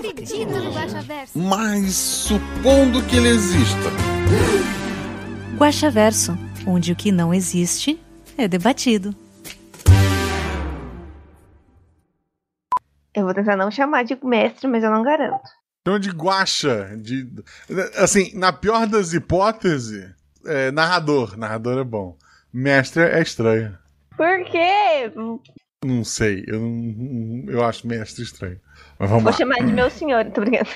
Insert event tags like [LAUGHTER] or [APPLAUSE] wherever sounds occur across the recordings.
acredito no Guaxaverso. Mas supondo que ele exista. Guaxaverso, onde o que não existe é debatido. Eu vou tentar não chamar de mestre, mas eu não garanto. Chama de guacha. De, assim, na pior das hipóteses, é, narrador. Narrador é bom. Mestre é estranho. Por quê? Não sei, eu, não- eu acho mestre estranho. Mas vamos Vou lá. chamar de meu senhor, tô brincando.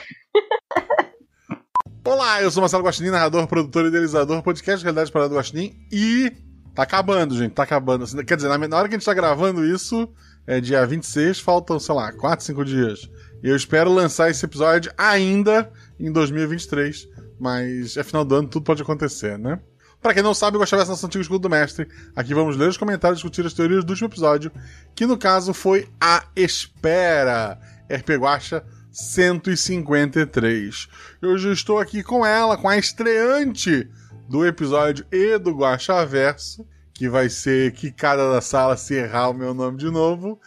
Olá, eu sou Marcelo Guaxinim, narrador, produtor e idealizador, podcast Realidade Parada do Guaxinim e tá acabando, gente, tá acabando. Assim, Quer dizer, na, hora que a gente tá gravando isso, é dia 26, faltam, sei lá, 4, 5 dias. E eu espero lançar esse episódio ainda em 2023, mas é final do ano, tudo pode acontecer, né? Pra quem não sabe, eu gostava dessa nosso antigo escudo do mestre. Aqui vamos ler os comentários e discutir as teorias do último episódio, que no caso foi A Espera, RP Guacha 153. Eu já estou aqui com ela, com a estreante do episódio e do Guacha Verso, que vai ser quicada da sala se errar o meu nome de novo.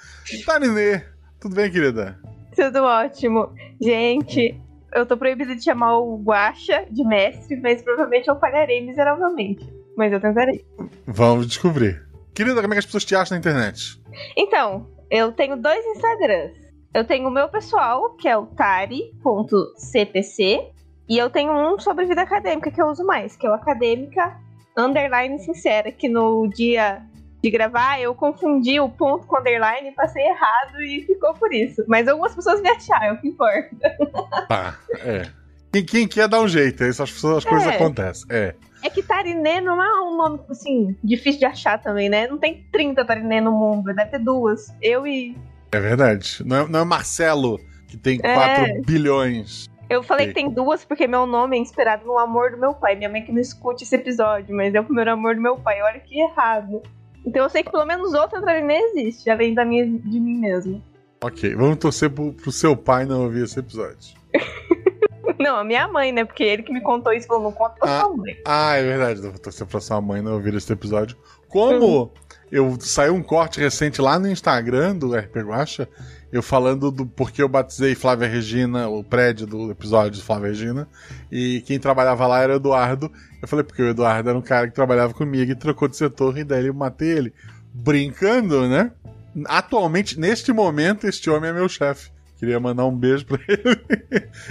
Tarinê, tudo bem, querida? Tudo ótimo. Gente, eu tô proibida de chamar o Guaxa de mestre, mas provavelmente eu falharei miseravelmente. Mas eu tentarei. Vamos descobrir. Querida, como é que as pessoas te acham na internet? Então, eu tenho dois Instagrams. Eu tenho o meu pessoal, que é o tari.cpc, e eu tenho um sobre vida acadêmica que eu uso mais, que é o acadêmica underline sincera, que no dia de gravar eu confundi o ponto com underline, passei errado e ficou por isso. Mas algumas pessoas me acharam, é o que importa. Tá, é. Quem, quem quer dar um jeito, aí as, pessoas, as coisas É. acontecem. É. É que Tarinê não é um nome, assim, difícil de achar também, né? Não tem 30 Tarinê no mundo, deve ter duas. Eu e É verdade. Não é, não é Marcelo, que tem É. 4 bilhões. Eu falei que tem duas porque meu nome é inspirado no amor do meu pai. Minha mãe que não escute esse episódio, mas é o primeiro amor do meu pai. Olha que errado. Então eu sei que pelo menos outra Tarinê existe, além da minha de mim mesmo. Ok, vamos torcer pro, pro seu pai não ouvir esse episódio. [LAUGHS] Não, a minha mãe, né? Porque ele que me contou isso falou, não conta pra sua mãe. Ah, é verdade. Eu vou torcer pra sua mãe não ouvir esse episódio. Como eu saiu um corte recente lá no Instagram do RP Guacha, eu falando do porquê eu batizei Flávia Regina, o prédio do episódio de Flávia Regina, e quem trabalhava lá era o Eduardo. Eu falei, porque o Eduardo era um cara que trabalhava comigo e trocou de setor, e daí eu matei ele. Brincando, né? Atualmente, neste momento, este homem é meu chefe. Queria mandar um beijo pra ele.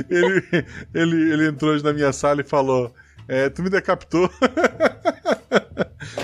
[LAUGHS] ele, ele, ele entrou hoje na minha sala e falou: é, Tu me decapitou. [LAUGHS]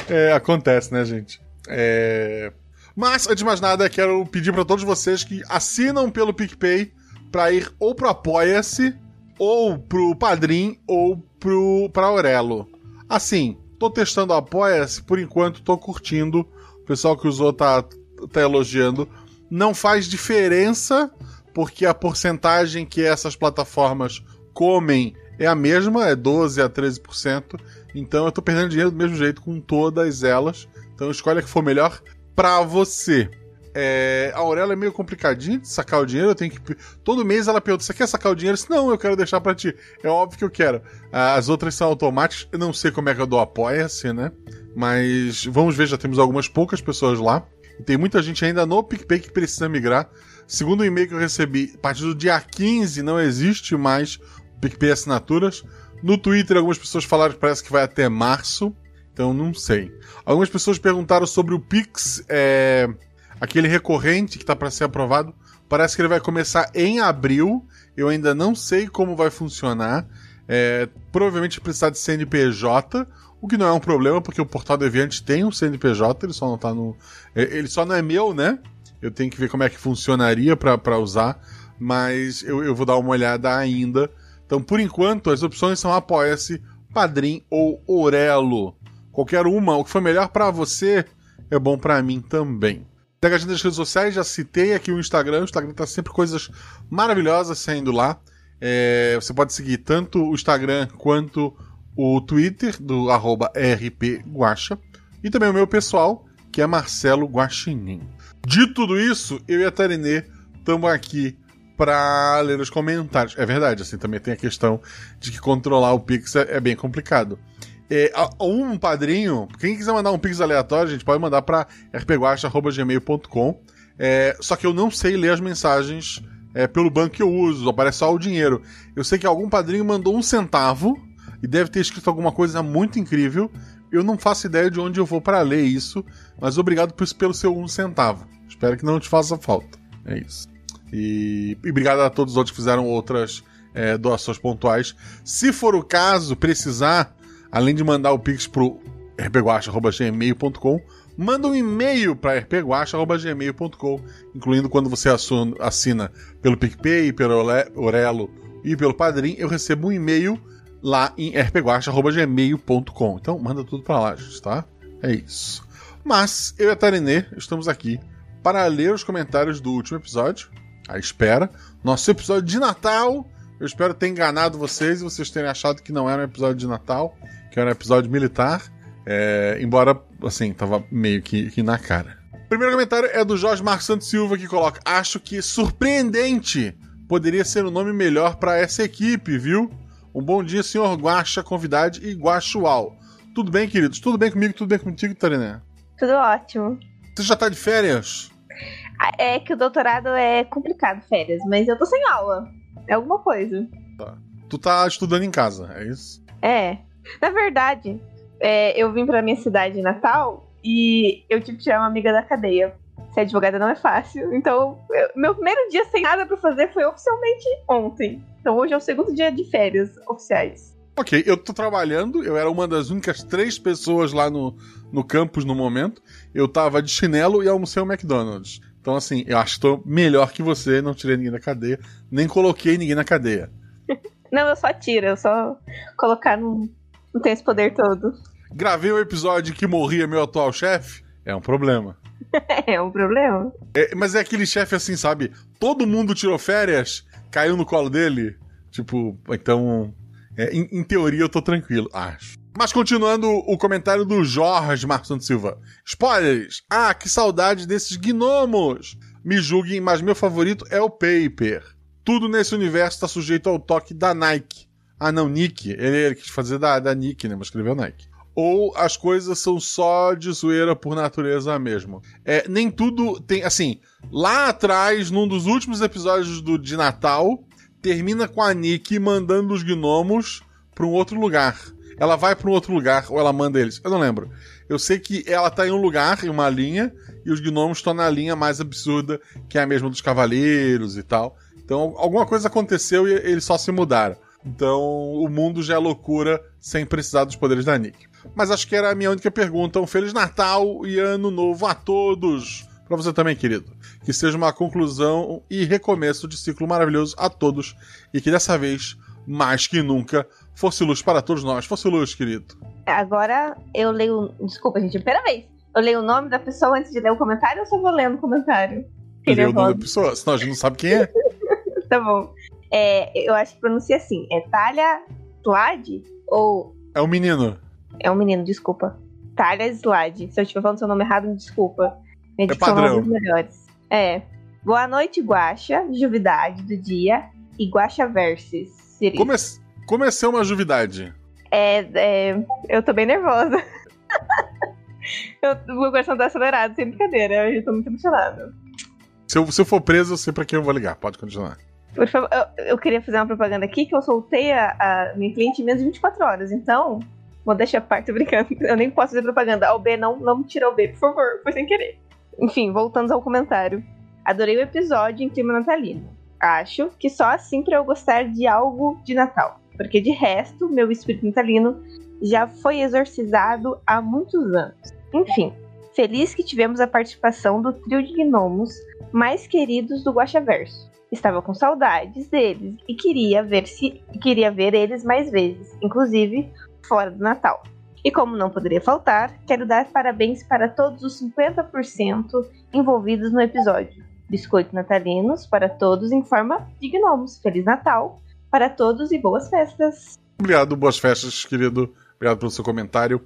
É, acontece, né, gente? É... Mas, antes de mais nada, quero pedir pra todos vocês que assinam pelo PicPay pra ir ou pro Apoia-se, ou pro Padrim, ou pro, pra Aurelo. Assim, tô testando o Apoia-se, por enquanto tô curtindo. O pessoal que usou tá, tá elogiando. Não faz diferença, porque a porcentagem que essas plataformas comem é a mesma, é 12 a 13%. Então eu tô perdendo dinheiro do mesmo jeito com todas elas. Então escolhe a que for melhor pra você. É, a Aurélia é meio complicadinha de sacar o dinheiro. Eu tenho que. Todo mês ela pergunta: você quer sacar o dinheiro? Se não, eu quero deixar pra ti. É óbvio que eu quero. As outras são automáticas. Eu não sei como é que eu dou apoia-se, né? Mas vamos ver, já temos algumas poucas pessoas lá. E tem muita gente ainda no PicPay que precisa migrar. Segundo o e-mail que eu recebi, a partir do dia 15 não existe mais o PicPay Assinaturas. No Twitter, algumas pessoas falaram que parece que vai até março. Então, não sei. Algumas pessoas perguntaram sobre o Pix, é, aquele recorrente que está para ser aprovado. Parece que ele vai começar em abril. Eu ainda não sei como vai funcionar. É, provavelmente precisar de CNPJ, o que não é um problema, porque o Portal Deviante tem um CNPJ, ele só não tá no. é, Ele só não é meu, né? Eu tenho que ver como é que funcionaria para usar. Mas eu, eu vou dar uma olhada ainda. Então, por enquanto, as opções são Apoia-se, Padrim ou Orelo. Qualquer uma, o que for melhor para você é bom para mim também. Pega a gente nas redes sociais, já citei aqui o Instagram. O Instagram tá sempre coisas maravilhosas saindo lá. É, você pode seguir tanto o Instagram quanto o Twitter do rpguacha e também o meu pessoal, que é Marcelo Guaxinim. Dito tudo isso, eu e a Tarinê estamos aqui para ler os comentários. É verdade, assim, também tem a questão de que controlar o Pix é, é bem complicado. É, um padrinho, quem quiser mandar um Pix aleatório, a gente pode mandar para rpguacha.gmail.com. É, só que eu não sei ler as mensagens é, pelo banco que eu uso, aparece só o dinheiro. Eu sei que algum padrinho mandou um centavo e deve ter escrito alguma coisa muito incrível. Eu não faço ideia de onde eu vou para ler isso, mas obrigado pelo seu um centavo. Espero que não te faça falta. É isso. E, e obrigado a todos os outros que fizeram outras é, doações pontuais. Se for o caso, precisar, além de mandar o pix pro rpguacha.gmail.com, manda um e-mail para rpguacha.gmail.com, incluindo quando você assina pelo PicPay, pelo Orelo e pelo Padrim, eu recebo um e-mail lá em rpguacha.gmail.com. Então manda tudo para lá, gente, tá? É isso. Mas eu e a Tarinê estamos aqui para ler os comentários do último episódio. A espera. Nosso episódio de Natal. Eu espero ter enganado vocês e vocês terem achado que não era um episódio de Natal, que era um episódio militar. É, embora, assim, tava meio que, que na cara. O primeiro comentário é do Jorge Marcos Santos Silva, que coloca: Acho que surpreendente poderia ser o um nome melhor para essa equipe, viu? Um bom dia, senhor Guaxa, convidade e Guaxual. Tudo bem, queridos? Tudo bem comigo? Tudo bem contigo, Tariné? Tudo ótimo. Você já tá de férias? Ah, é que o doutorado é complicado, férias, mas eu tô sem aula. É alguma coisa. Tá. Tu tá estudando em casa, é isso? É. Na verdade, é, eu vim pra minha cidade natal e eu tive que tirar uma amiga da cadeia. Ser advogada não é fácil. Então, eu, meu primeiro dia sem nada para fazer foi oficialmente ontem. Então, hoje é o segundo dia de férias oficiais. Ok, eu tô trabalhando, eu era uma das únicas três pessoas lá no, no campus no momento. Eu tava de chinelo e almocei o McDonald's. Então, assim, eu acho que tô melhor que você, não tirei ninguém da cadeia, nem coloquei ninguém na cadeia. [LAUGHS] não, eu só tiro, eu só colocar não, não tem esse poder todo. Gravei um episódio que morria meu atual chefe, é um problema. [LAUGHS] é um problema. É, mas é aquele chefe assim, sabe? Todo mundo tirou férias, caiu no colo dele. Tipo, então. É, em, em, teoria eu tô tranquilo, acho. Mas continuando o comentário do Jorge Marcos Silva. Spoilers! Ah, que saudade desses gnomos! Me julguem, mas meu favorito é o Paper. Tudo nesse universo tá sujeito ao toque da Nike. Ah, não, Nick. Ele, ele quis fazer da, da Nick, né? Mas escreveu Nike ou as coisas são só de zoeira por natureza mesmo. É, nem tudo tem. Assim, lá atrás, num dos últimos episódios do, de Natal, termina com a Nick mandando os gnomos para um outro lugar. Ela vai para um outro lugar ou ela manda eles? Eu não lembro. Eu sei que ela tá em um lugar, em uma linha, e os gnomos estão na linha mais absurda, que é a mesma dos cavaleiros e tal. Então, alguma coisa aconteceu e eles só se mudaram. Então, o mundo já é loucura sem precisar dos poderes da Nick. Mas acho que era a minha única pergunta. Um Feliz Natal e Ano Novo a todos! Para você também, querido. Que seja uma conclusão e recomeço de ciclo maravilhoso a todos. E que dessa vez, mais que nunca, fosse luz para todos nós. Fosse luz, querido. Agora eu leio. Desculpa, gente, primeira vez. Eu leio o nome da pessoa antes de ler o comentário ou só vou lendo o comentário? Lê o nome da pessoa, senão a gente não sabe quem é. [LAUGHS] tá bom. É, eu acho que pronuncia assim. É Talia Tuad ou. É o um menino. É um menino, desculpa. Talia Slade. Se eu estiver falando seu nome errado, me desculpa. Minha é padrão. Melhores. É. Boa noite, Guaxa, juvidade do dia e Guaxa Versus. Come comecei uma juvidade. É, é, eu tô bem nervosa. [LAUGHS] eu, o meu coração tá acelerado, sem brincadeira. Eu tô muito emocionada. Se eu, se eu for preso, eu sei pra quem eu vou ligar. Pode continuar. Por favor, eu, eu queria fazer uma propaganda aqui que eu soltei a, a minha cliente em menos de 24 horas. Então, Modéstia à parte, brincando. [LAUGHS] Eu nem posso fazer propaganda. O B não, não me tira o B, por favor. Foi sem querer. Enfim, voltando ao comentário. Adorei o episódio em clima natalino. Acho que só assim para eu gostar de algo de Natal. Porque de resto, meu espírito natalino já foi exorcizado há muitos anos. Enfim, feliz que tivemos a participação do trio de gnomos mais queridos do Guaxaverso. Estava com saudades deles e queria ver se queria ver eles mais vezes, inclusive fora do Natal. E como não poderia faltar, quero dar parabéns para todos os 50% envolvidos no episódio. Biscoitos natalinos para todos em forma de gnomos. Feliz Natal! para todos e boas festas. Obrigado, boas festas, querido. Obrigado pelo seu comentário.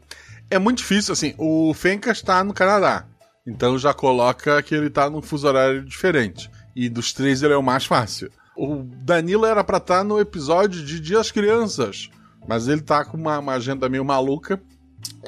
É muito difícil, assim, o Fencas está no Canadá. Então já coloca que ele tá num fuso horário diferente. E dos três ele é o mais fácil. O Danilo era pra estar no episódio de Dia das Crianças. Mas ele tá com uma, uma agenda meio maluca.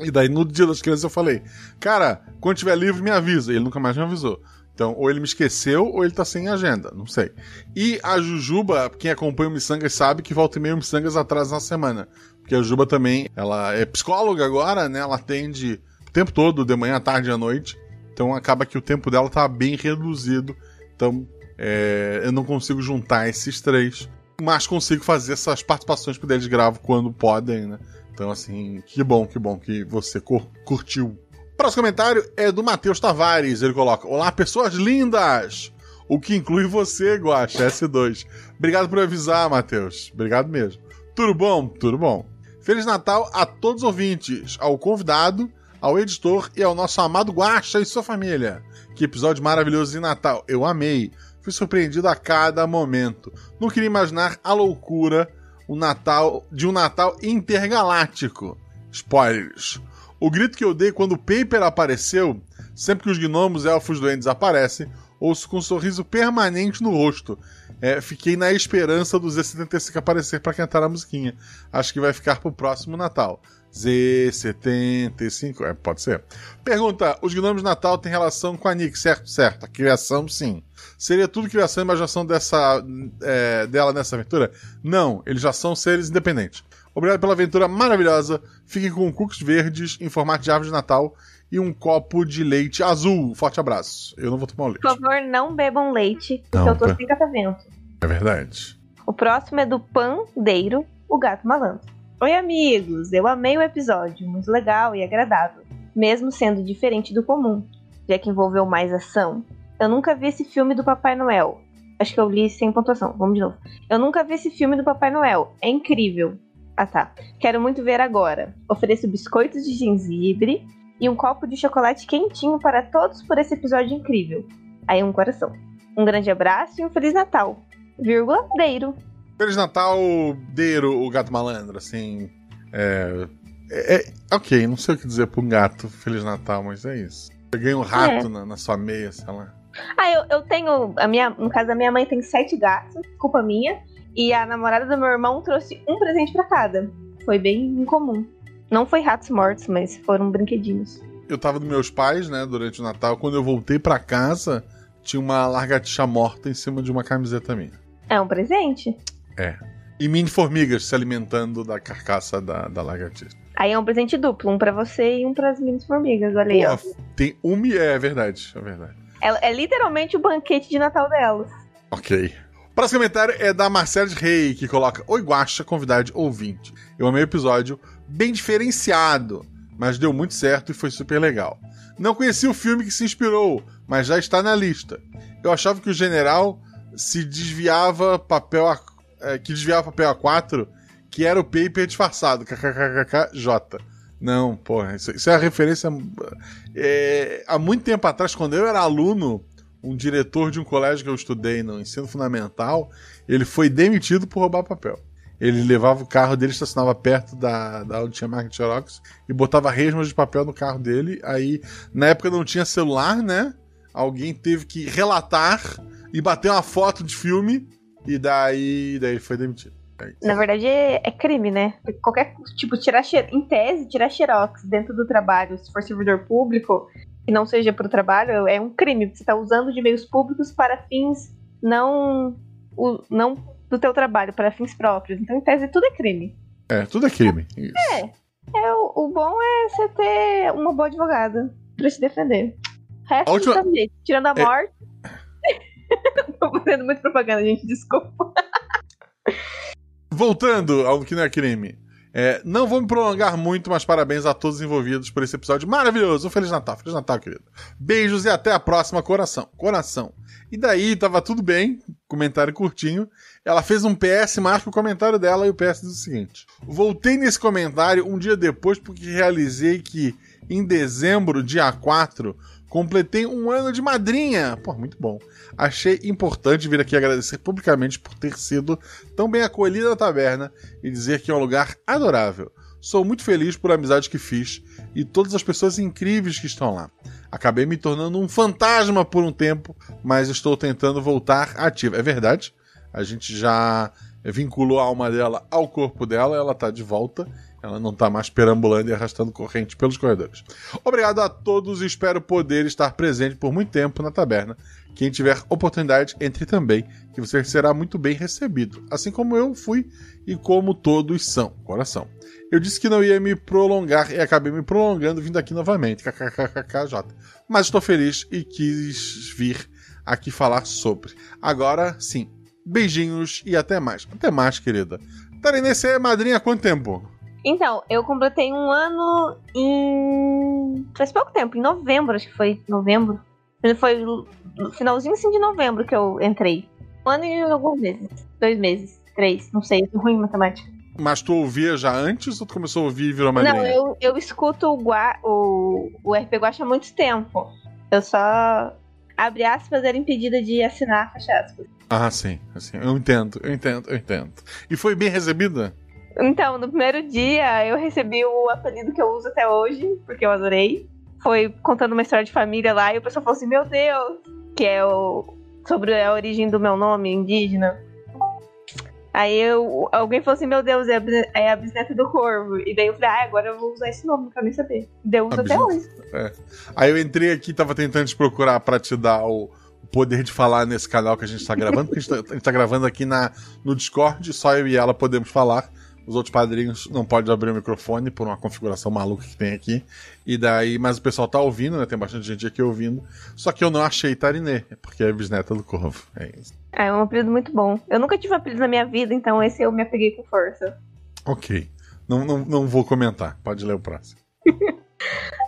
E daí no Dia das Crianças eu falei: Cara, quando tiver livre, me avisa. E ele nunca mais me avisou. Então, ou ele me esqueceu, ou ele tá sem agenda, não sei. E a Jujuba, quem acompanha o Missangas sabe que volta e meio o Missangas atrasa na semana. Porque a Jujuba também, ela é psicóloga agora, né? Ela atende o tempo todo, de manhã, tarde e à noite. Então acaba que o tempo dela tá bem reduzido. Então é, eu não consigo juntar esses três. Mas consigo fazer essas participações que eles gravam quando podem, né? Então, assim, que bom, que bom que você curtiu Próximo comentário é do Matheus Tavares. Ele coloca: Olá, pessoas lindas! O que inclui você, Guacha, S2. Obrigado por avisar, Matheus. Obrigado mesmo. Tudo bom? Tudo bom. Feliz Natal a todos os ouvintes, ao convidado, ao editor e ao nosso amado Guacha e sua família. Que episódio maravilhoso de Natal. Eu amei. Fui surpreendido a cada momento. Não queria imaginar a loucura o Natal de um Natal intergaláctico. Spoilers. O grito que eu dei quando o Paper apareceu, sempre que os gnomos, elfos doentes aparecem, ouço com um sorriso permanente no rosto. É, fiquei na esperança do Z75 aparecer para cantar a musiquinha. Acho que vai ficar pro próximo Natal. Z75, é, pode ser. Pergunta: os gnomos de Natal têm relação com a Nick, certo? Certo. A criação, sim. Seria tudo criação e imaginação dessa, é, dela nessa aventura? Não, eles já são seres independentes. Obrigado pela aventura maravilhosa. Fiquem com cookies verdes em formato de árvore de Natal e um copo de leite azul. Forte abraço. Eu não vou tomar o leite. Por favor, não bebam leite, porque Não, eu tô tá. sem catavento. É verdade. O próximo é do Pandeiro, o gato malandro. Oi, amigos! Eu amei o episódio, muito legal e agradável, mesmo sendo diferente do comum, já que envolveu mais ação. Eu nunca vi esse filme do Papai Noel. Acho que eu li sem pontuação. Vamos de novo. Eu nunca vi esse filme do Papai Noel. É incrível. Ah tá. Quero muito ver agora. Ofereço biscoitos de gengibre e um copo de chocolate quentinho para todos por esse episódio incrível. Aí um coração. Um grande abraço e um Feliz Natal. Vírgula, Deiro. Feliz Natal, Deiro, o gato malandro, assim. É, é, é- Ok, não sei o que dizer pra um gato Feliz Natal, mas é isso. Você ganha um rato É. na, na sua meia, sei lá. Ah, eu, eu tenho. A minha, no caso, a minha mãe tem sete gatos, culpa minha. E a namorada do meu irmão trouxe um presente pra cada. Foi bem incomum. Não foi ratos mortos, mas foram brinquedinhos. Eu tava dos meus pais, né, durante o Natal. Quando eu voltei pra casa, tinha uma largatixa morta em cima de uma camiseta minha. É um presente? E mini formigas se alimentando da carcaça da, da lagartixa. Aí é um presente duplo, um pra você e um pras minhas formigas, olha aí, ó. Tem um. É verdade, é verdade. É, é literalmente o banquete de Natal delas. Ok. O próximo comentário é da Marcela Rei, que coloca: Oi, Guaxa, convidade ouvinte. Eu amei o episódio, bem diferenciado, mas deu muito certo e foi super legal. Não conheci o filme que se inspirou, mas já está na lista. Eu achava que o general se desviava papel a, é, que desviava papel A4, que era o paper disfarçado, kkkkkj. Não, porra, isso, isso é a referência. é, há muito tempo atrás, quando eu era aluno, um diretor de um colégio que eu estudei no ensino fundamental, ele foi demitido por roubar papel. Ele levava o carro dele, estacionava perto da, da onde tinha marca de Xerox e botava resmas de papel no carro dele. Aí, na época não tinha celular, né? Alguém teve que relatar e bater uma foto de filme e daí, daí ele foi demitido. É. Na verdade, é, é crime, né? Qualquer, tipo, tirar em tese, tirar xerox dentro do trabalho, se for servidor público, que não seja pro trabalho, é um crime. Você tá usando de meios públicos para fins não, o- não do teu trabalho, para fins próprios. Então, em tese, tudo é crime. É, tudo é crime. Isso. É, o, o bom é você ter uma boa advogada pra se defender. O resto A última- jeito. Tirando a É. [LAUGHS] Tô fazendo muita propaganda, gente, desculpa. Voltando ao que não é crime. É, não vou me prolongar muito, mas parabéns a todos os envolvidos por esse episódio maravilhoso. Um Feliz Natal, Feliz Natal, querido. Beijos e até a próxima, coração. Coração. E daí, tava tudo bem, comentário curtinho. Ela fez um PS, marca o comentário dela e o PS diz o seguinte: Voltei nesse comentário um dia depois porque realizei que em dezembro, dia 4, Completei um ano de madrinha. Pô, muito bom. Achei importante vir aqui agradecer publicamente por ter sido tão bem acolhida na taberna e dizer que é um lugar adorável. Sou muito feliz por amizade que fiz e todas as pessoas incríveis que estão lá. Acabei me tornando um fantasma por um tempo, mas estou tentando voltar ativa. É verdade, a gente já vinculou a alma dela ao corpo dela, ela está de volta ela não tá mais perambulando e arrastando corrente pelos corredores. Obrigado a todos e espero poder estar presente por muito tempo na taberna. Quem tiver oportunidade, entre também, que você será muito bem recebido, assim como eu fui e como todos são. Coração. Eu disse que não ia me prolongar e acabei me prolongando vindo aqui novamente. KKKKJ. Mas estou feliz e quis vir aqui falar sobre. Agora sim. Beijinhos e até mais. Até mais, querida. Tarinê, você é madrinha há quanto tempo? Então, eu completei um ano em. faz pouco tempo, em novembro, acho que foi. Novembro. Foi no finalzinho assim de novembro que eu entrei. Um ano e alguns meses. Dois meses. Três. Não sei, sou ruim em matemática. Mas tu ouvia já antes ou tu começou a ouvir e virou madrinha? Não, eu, eu escuto o, Gua, o, o RP Guacha há muito tempo. Eu só, abre aspas, era impedida de assinar, fecha aspas. Ah, sim, assim, eu entendo, eu entendo, eu entendo. E foi bem recebida? Então, no primeiro dia eu recebi o apelido que eu uso até hoje, porque eu adorei. Foi contando uma história de família lá e o pessoal falou assim: Meu Deus! Que é o. sobre a origem do meu nome indígena. Aí eu, alguém falou assim: Meu Deus, é a, é a bisneta do corvo. E daí eu falei: Ah, agora eu vou usar esse nome, não quero nem saber. Deu uso até hoje. É. Aí eu entrei aqui, tava tentando te procurar pra te dar o poder de falar nesse canal que a gente tá gravando, porque a gente tá, gente tá gravando aqui na, no Discord, só eu e ela podemos falar. Os outros padrinhos não podem abrir o microfone por uma configuração maluca que tem aqui. E daí, mas o pessoal tá ouvindo, né? Tem bastante gente aqui ouvindo. Só que eu não achei Tarinê, porque é bisneta do Corvo. É isso. É um apelido muito bom. Eu nunca tive um apelido na minha vida, então esse eu me apeguei com força. Ok. Não, não, não vou comentar. Pode ler o próximo. [LAUGHS]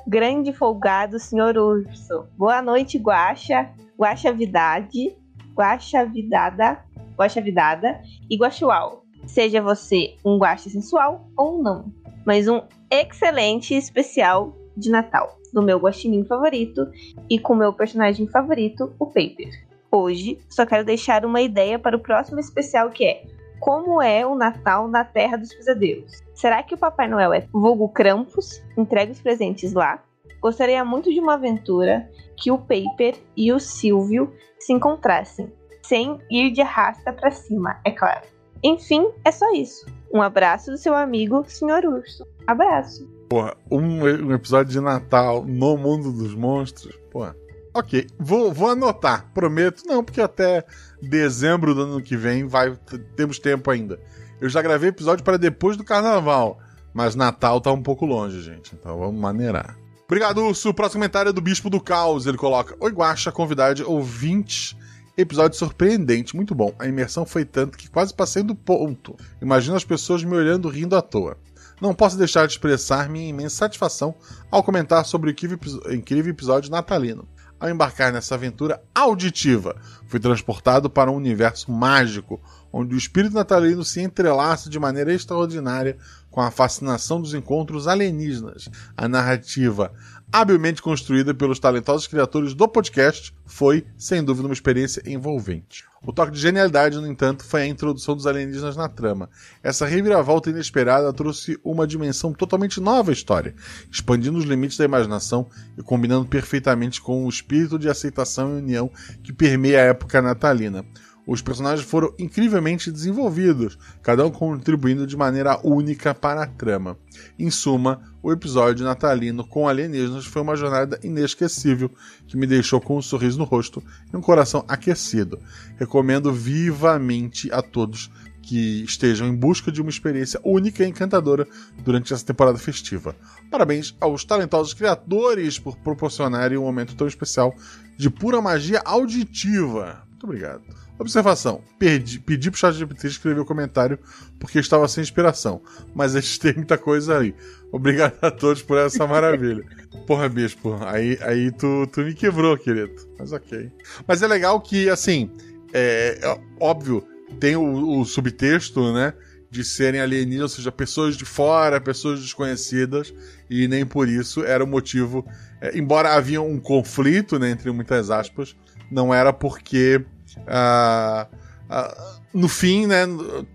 Grande folgado, senhor urso. Boa noite, Guaxa, Guaxa Vidade, Guaxa Vidada, Guaxa Vidada e Guaxual. Seja você um guache sensual ou não, mas um excelente especial de Natal do meu guaxinim favorito e com meu personagem favorito, o Paper. Hoje, só quero deixar uma ideia para o próximo especial que é como é o Natal na Terra dos Pesadelos. Será que o Papai Noel é vulgo Krampus, entrega os presentes lá? Gostaria muito de uma aventura que o Paper e o Silvio se encontrassem, sem ir de arrasta para cima, é claro. Enfim, é só isso. Um abraço do seu amigo, Sr. Urso. Abraço. Porra, um, um, episódio de Natal no mundo dos monstros. Porra. Ok, vou, vou anotar, prometo. Não, porque até dezembro do ano que vem vai temos tempo ainda. Eu já gravei episódio para depois do carnaval, mas Natal tá um pouco longe, gente. Então vamos maneirar. Obrigado, Urso. Próximo comentário é do Bispo do Caos. Ele coloca: Oi, Guacha, convidade ouvintes Episódio surpreendente, muito bom. A imersão foi tanto que quase passei do ponto. Imagino as pessoas me olhando rindo à toa. Não posso deixar de expressar minha imensa satisfação ao comentar sobre o incrível episódio natalino. Ao embarcar nessa aventura auditiva, fui transportado para um universo mágico, onde o espírito natalino se entrelaça de maneira extraordinária com a fascinação dos encontros alienígenas. A narrativa habilmente construída pelos talentosos criadores do podcast, foi, sem dúvida, uma experiência envolvente. O toque de genialidade, no entanto, foi a introdução dos alienígenas na trama. Essa reviravolta inesperada trouxe uma dimensão totalmente nova à história, expandindo os limites da imaginação e combinando perfeitamente com o espírito de aceitação e união que permeia a época natalina. Os personagens foram incrivelmente desenvolvidos, cada um contribuindo de maneira única para a trama. Em suma, o episódio natalino com alienígenas foi uma jornada inesquecível que me deixou com um sorriso no rosto e um coração aquecido. Recomendo vivamente a todos que estejam em busca de uma experiência única e encantadora durante essa temporada festiva. Parabéns aos talentosos criadores por proporcionarem um momento tão especial de pura magia auditiva. Muito obrigado. Observação: perdi, pedi pro ChatGPT escrever o comentário porque estava sem inspiração, mas a gente tem muita coisa aí. Obrigado a todos por essa maravilha. [LAUGHS] Porra, bispo, aí, aí tu, tu me quebrou, querido. Mas ok. Mas é legal que, assim, é, é óbvio, tem o, o subtexto, né? de serem alienígenas, ou seja, pessoas de fora, pessoas desconhecidas, e nem por isso era o motivo. é, embora havia um conflito, né, entre muitas aspas, não era porque. Ah, ah, no fim, né,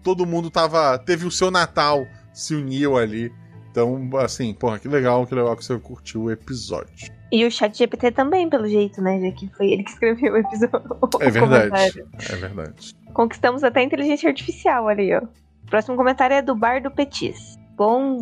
todo mundo tava. Teve o seu Natal, se uniu ali. Então, assim, porra, que legal, que legal que você curtiu o episódio. E o chat GPT também, pelo jeito, né? Já que foi ele que escreveu o episódio. É [LAUGHS] verdade. É verdade. Conquistamos até a inteligência artificial ali, ó. O próximo comentário é do Bar do Petis. Bom,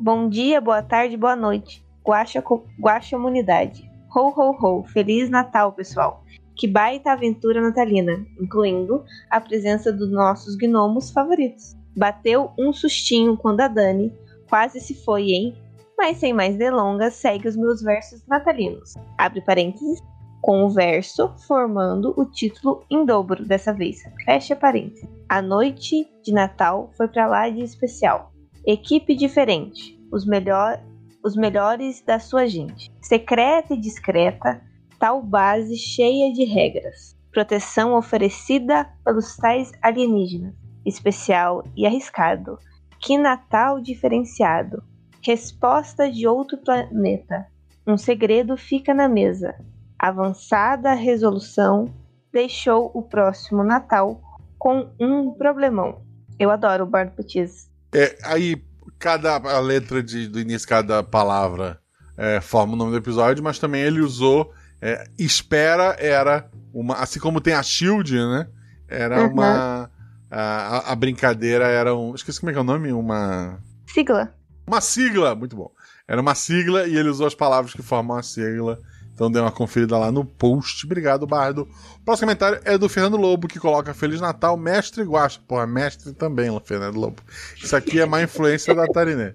bom dia, boa tarde, boa noite. Guaxa, Guaxa Humanidade. Ho, ho, ho. Feliz Natal, pessoal. Que baita aventura natalina, incluindo a presença dos nossos gnomos favoritos. Bateu um sustinho quando a Dani quase se foi, hein? Mas sem mais delongas, segue os meus versos natalinos. Abre parênteses, com o verso formando o título em dobro dessa vez. Fecha parênteses. A noite de Natal foi pra lá de especial. Equipe diferente. Os, melhor, os melhores da sua gente. Secreta e discreta. Tal base cheia de regras. Proteção oferecida pelos tais alienígenas. Especial e arriscado. Que Natal diferenciado. Resposta de outro planeta. Um segredo fica na mesa. Avançada resolução deixou o próximo Natal com um problemão. Eu adoro o Bar do Petis. É, aí, cada a letra de, do início, cada palavra é, forma o nome do episódio, mas também ele usou. É, espera era uma. Assim como tem a Shield, né? Era Uhum. uma. A, a- brincadeira era um. Esqueci como é que é o nome? Uma. Sigla. Uma sigla! Muito bom. Era uma sigla e ele usou as palavras que formam a sigla. Então dê uma conferida lá no post. Obrigado, Bardo. O próximo comentário é do Fernando Lobo, que coloca Feliz Natal, mestre Guacha. Porra, mestre também, Fernando Lobo. Isso aqui é má influência da Tariné.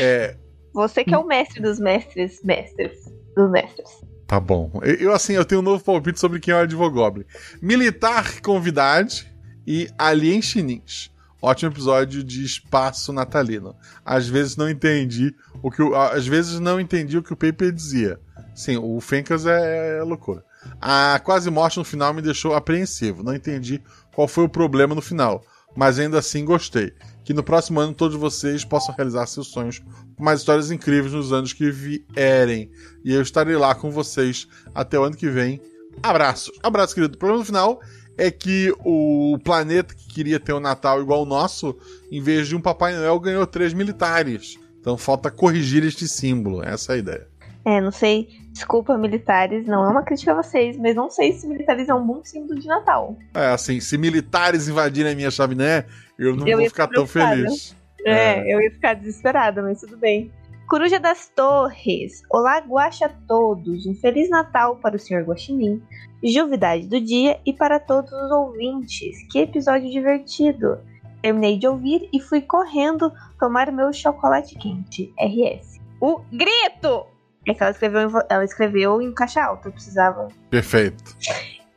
É, Você que é o mestre dos mestres, mestres dos mestres. Tá bom. Eu, assim, eu tenho um novo palpite sobre quem é o Advogoblin. Militar Convidade e Alien Chinins. Ótimo episódio de espaço natalino. Às vezes não entendi o que o, às vezes não entendi o que o Paper dizia. Sim, o Fencas é, é loucura. A quase morte no final me deixou apreensivo. Não entendi qual foi o problema no final, mas ainda assim gostei. Que no próximo ano todos vocês possam realizar seus sonhos com mais histórias incríveis nos anos que vierem. E eu estarei lá com vocês até o ano que vem. Abraços. Abraço, querido. O problema final é que o planeta que queria ter um Natal igual o nosso, em vez de um Papai Noel, ganhou três militares. Então falta corrigir este símbolo. Essa é a ideia. É, não sei. Desculpa, militares. Não é uma crítica a vocês, mas não sei se militares é um bom símbolo de Natal. É, assim, se militares invadirem a minha chaminé, eu não Eu vou ficar tão feliz. É, eu ia ficar desesperada, mas tudo bem. Coruja das Torres. Olá, guaxa a todos. Um Feliz Natal para o Sr. Guaxinim. Juvidade do dia e para todos os ouvintes. Que episódio divertido. Terminei de ouvir e fui correndo tomar meu chocolate quente. RS. O grito! É que ela escreveu, em ela escreveu em caixa alta, eu precisava. Perfeito.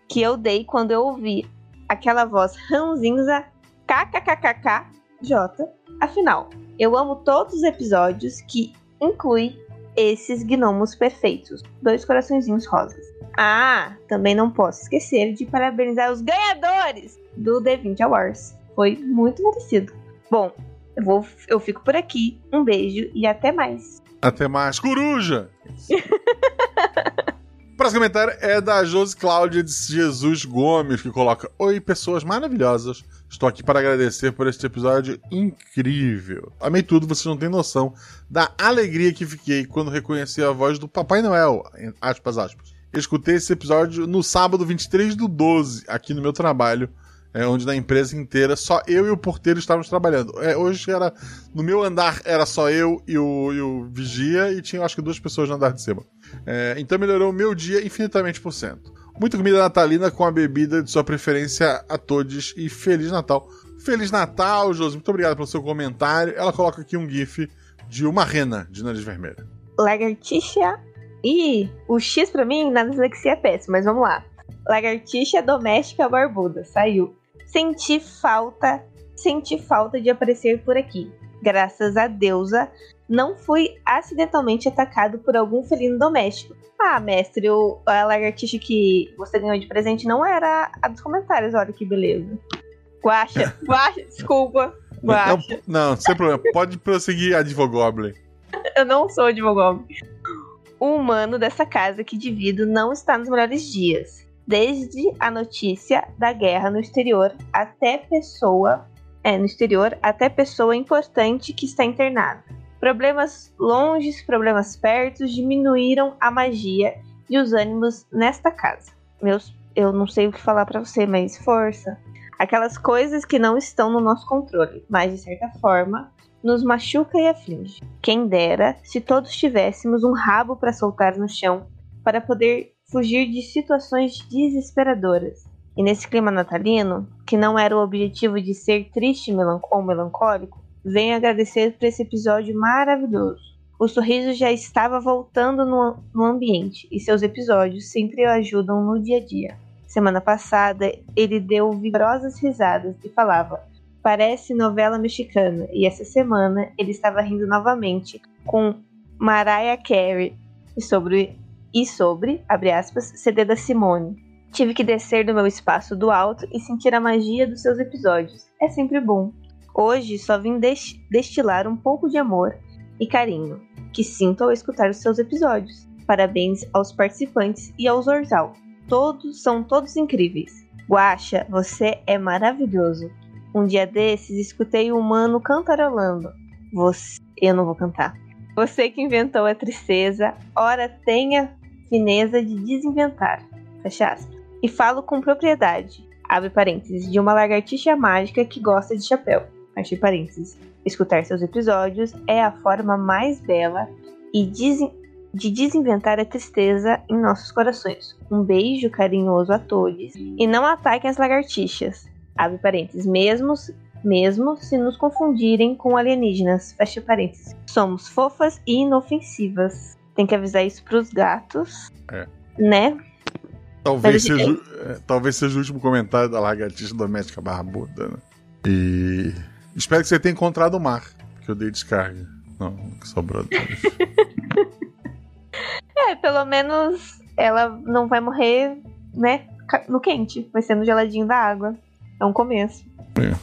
Que eu dei quando eu ouvi aquela voz ranzinza kkkkkj. Afinal, eu amo todos os episódios que inclui esses gnomos perfeitos. Dois coraçõezinhos rosas. Ah, também não posso esquecer de parabenizar os ganhadores do D20 Awards. Foi muito merecido. Bom, eu, vou, eu fico por aqui. Um beijo e até mais. Até mais. Coruja! O [LAUGHS] próximo comentário é da Josi Cláudia de Jesus Gomes, que coloca: Oi, pessoas maravilhosas. Estou aqui para agradecer por este episódio incrível. Amei tudo, vocês não têm noção da alegria que fiquei quando reconheci a voz do Papai Noel. Aspas, aspas. Escutei esse episódio no sábado 23 do 12, aqui no meu trabalho, é, onde na empresa inteira só eu e o porteiro estávamos trabalhando. É, hoje era. No meu andar era só eu e o, e o vigia, e tinha acho que duas pessoas no andar de cima. É, então melhorou o meu dia infinitamente por cento. Muita comida natalina com a bebida de sua preferência a todos e Feliz Natal. Feliz Natal, Josi. Muito obrigado pelo seu comentário. Ela coloca aqui um GIF de uma rena de nariz vermelha. Lagartixa. Ih, o X pra mim na dislexia é péssimo, mas vamos lá. Lagartixa doméstica barbuda. Saiu. Senti falta, senti falta de aparecer por aqui. Graças a deusa, não fui acidentalmente atacado por algum felino doméstico. Ah, mestre, o, a lagartixa que você ganhou de presente não era a dos comentários, olha que beleza. Guaxa, [LAUGHS] guaxa, desculpa. Guaxa. Não, não, sem problema. Pode prosseguir, Advogoblin. Eu não sou advogado. O humano dessa casa que divido não está nos melhores dias. Desde a notícia da guerra no exterior até pessoa. É, no exterior, até pessoa importante que está internada. Problemas longes, problemas perto diminuíram a magia e os ânimos nesta casa. Meus, eu não sei o que falar pra você, mas força. Aquelas coisas que não estão no nosso controle, mas de certa forma nos machuca e aflige. Quem dera se todos tivéssemos um rabo para soltar no chão para poder fugir de situações desesperadoras. E nesse clima natalino, que não era o objetivo de ser triste ou melancólico, venho agradecer por esse episódio maravilhoso. O sorriso já estava voltando no, ambiente e seus episódios sempre o ajudam no dia a dia. Semana passada, ele deu vigorosas risadas e falava: Parece novela mexicana. E essa semana ele estava rindo novamente com Mariah Carey sobre, e sobre abre aspas, CD da Simone. Tive que descer do meu espaço do alto e sentir a magia dos seus episódios. É sempre bom. Hoje só vim des- destilar um pouco de amor e carinho que sinto ao escutar os seus episódios. Parabéns aos participantes e ao Zorzal. Todos são todos incríveis. Guaxa, você é maravilhoso. Um dia desses escutei um humano cantarolando. Você, eu não vou cantar. Você que inventou a tristeza, ora tenha fineza de desinventar. Fecha aspas. E falo com propriedade. Abre parênteses, de uma lagartixa mágica que gosta de chapéu. Fecha parênteses. Escutar seus episódios é a forma mais bela e desen- de desinventar a tristeza em nossos corações. Um beijo carinhoso a todos e não ataquem as lagartixas. Abre parênteses, mesmo, mesmo se nos confundirem com alienígenas. Fecha parênteses. Somos fofas e inofensivas. Tem que avisar isso pros gatos. É. Né? Talvez seja, é, talvez seja o último comentário da lagartixa doméstica barbuda, né? E espero que você tenha encontrado o mar, que eu dei descarga. Não, que sobrou. [LAUGHS] É, pelo menos ela não vai morrer, né? No quente. Vai ser no geladinho da água. É um começo.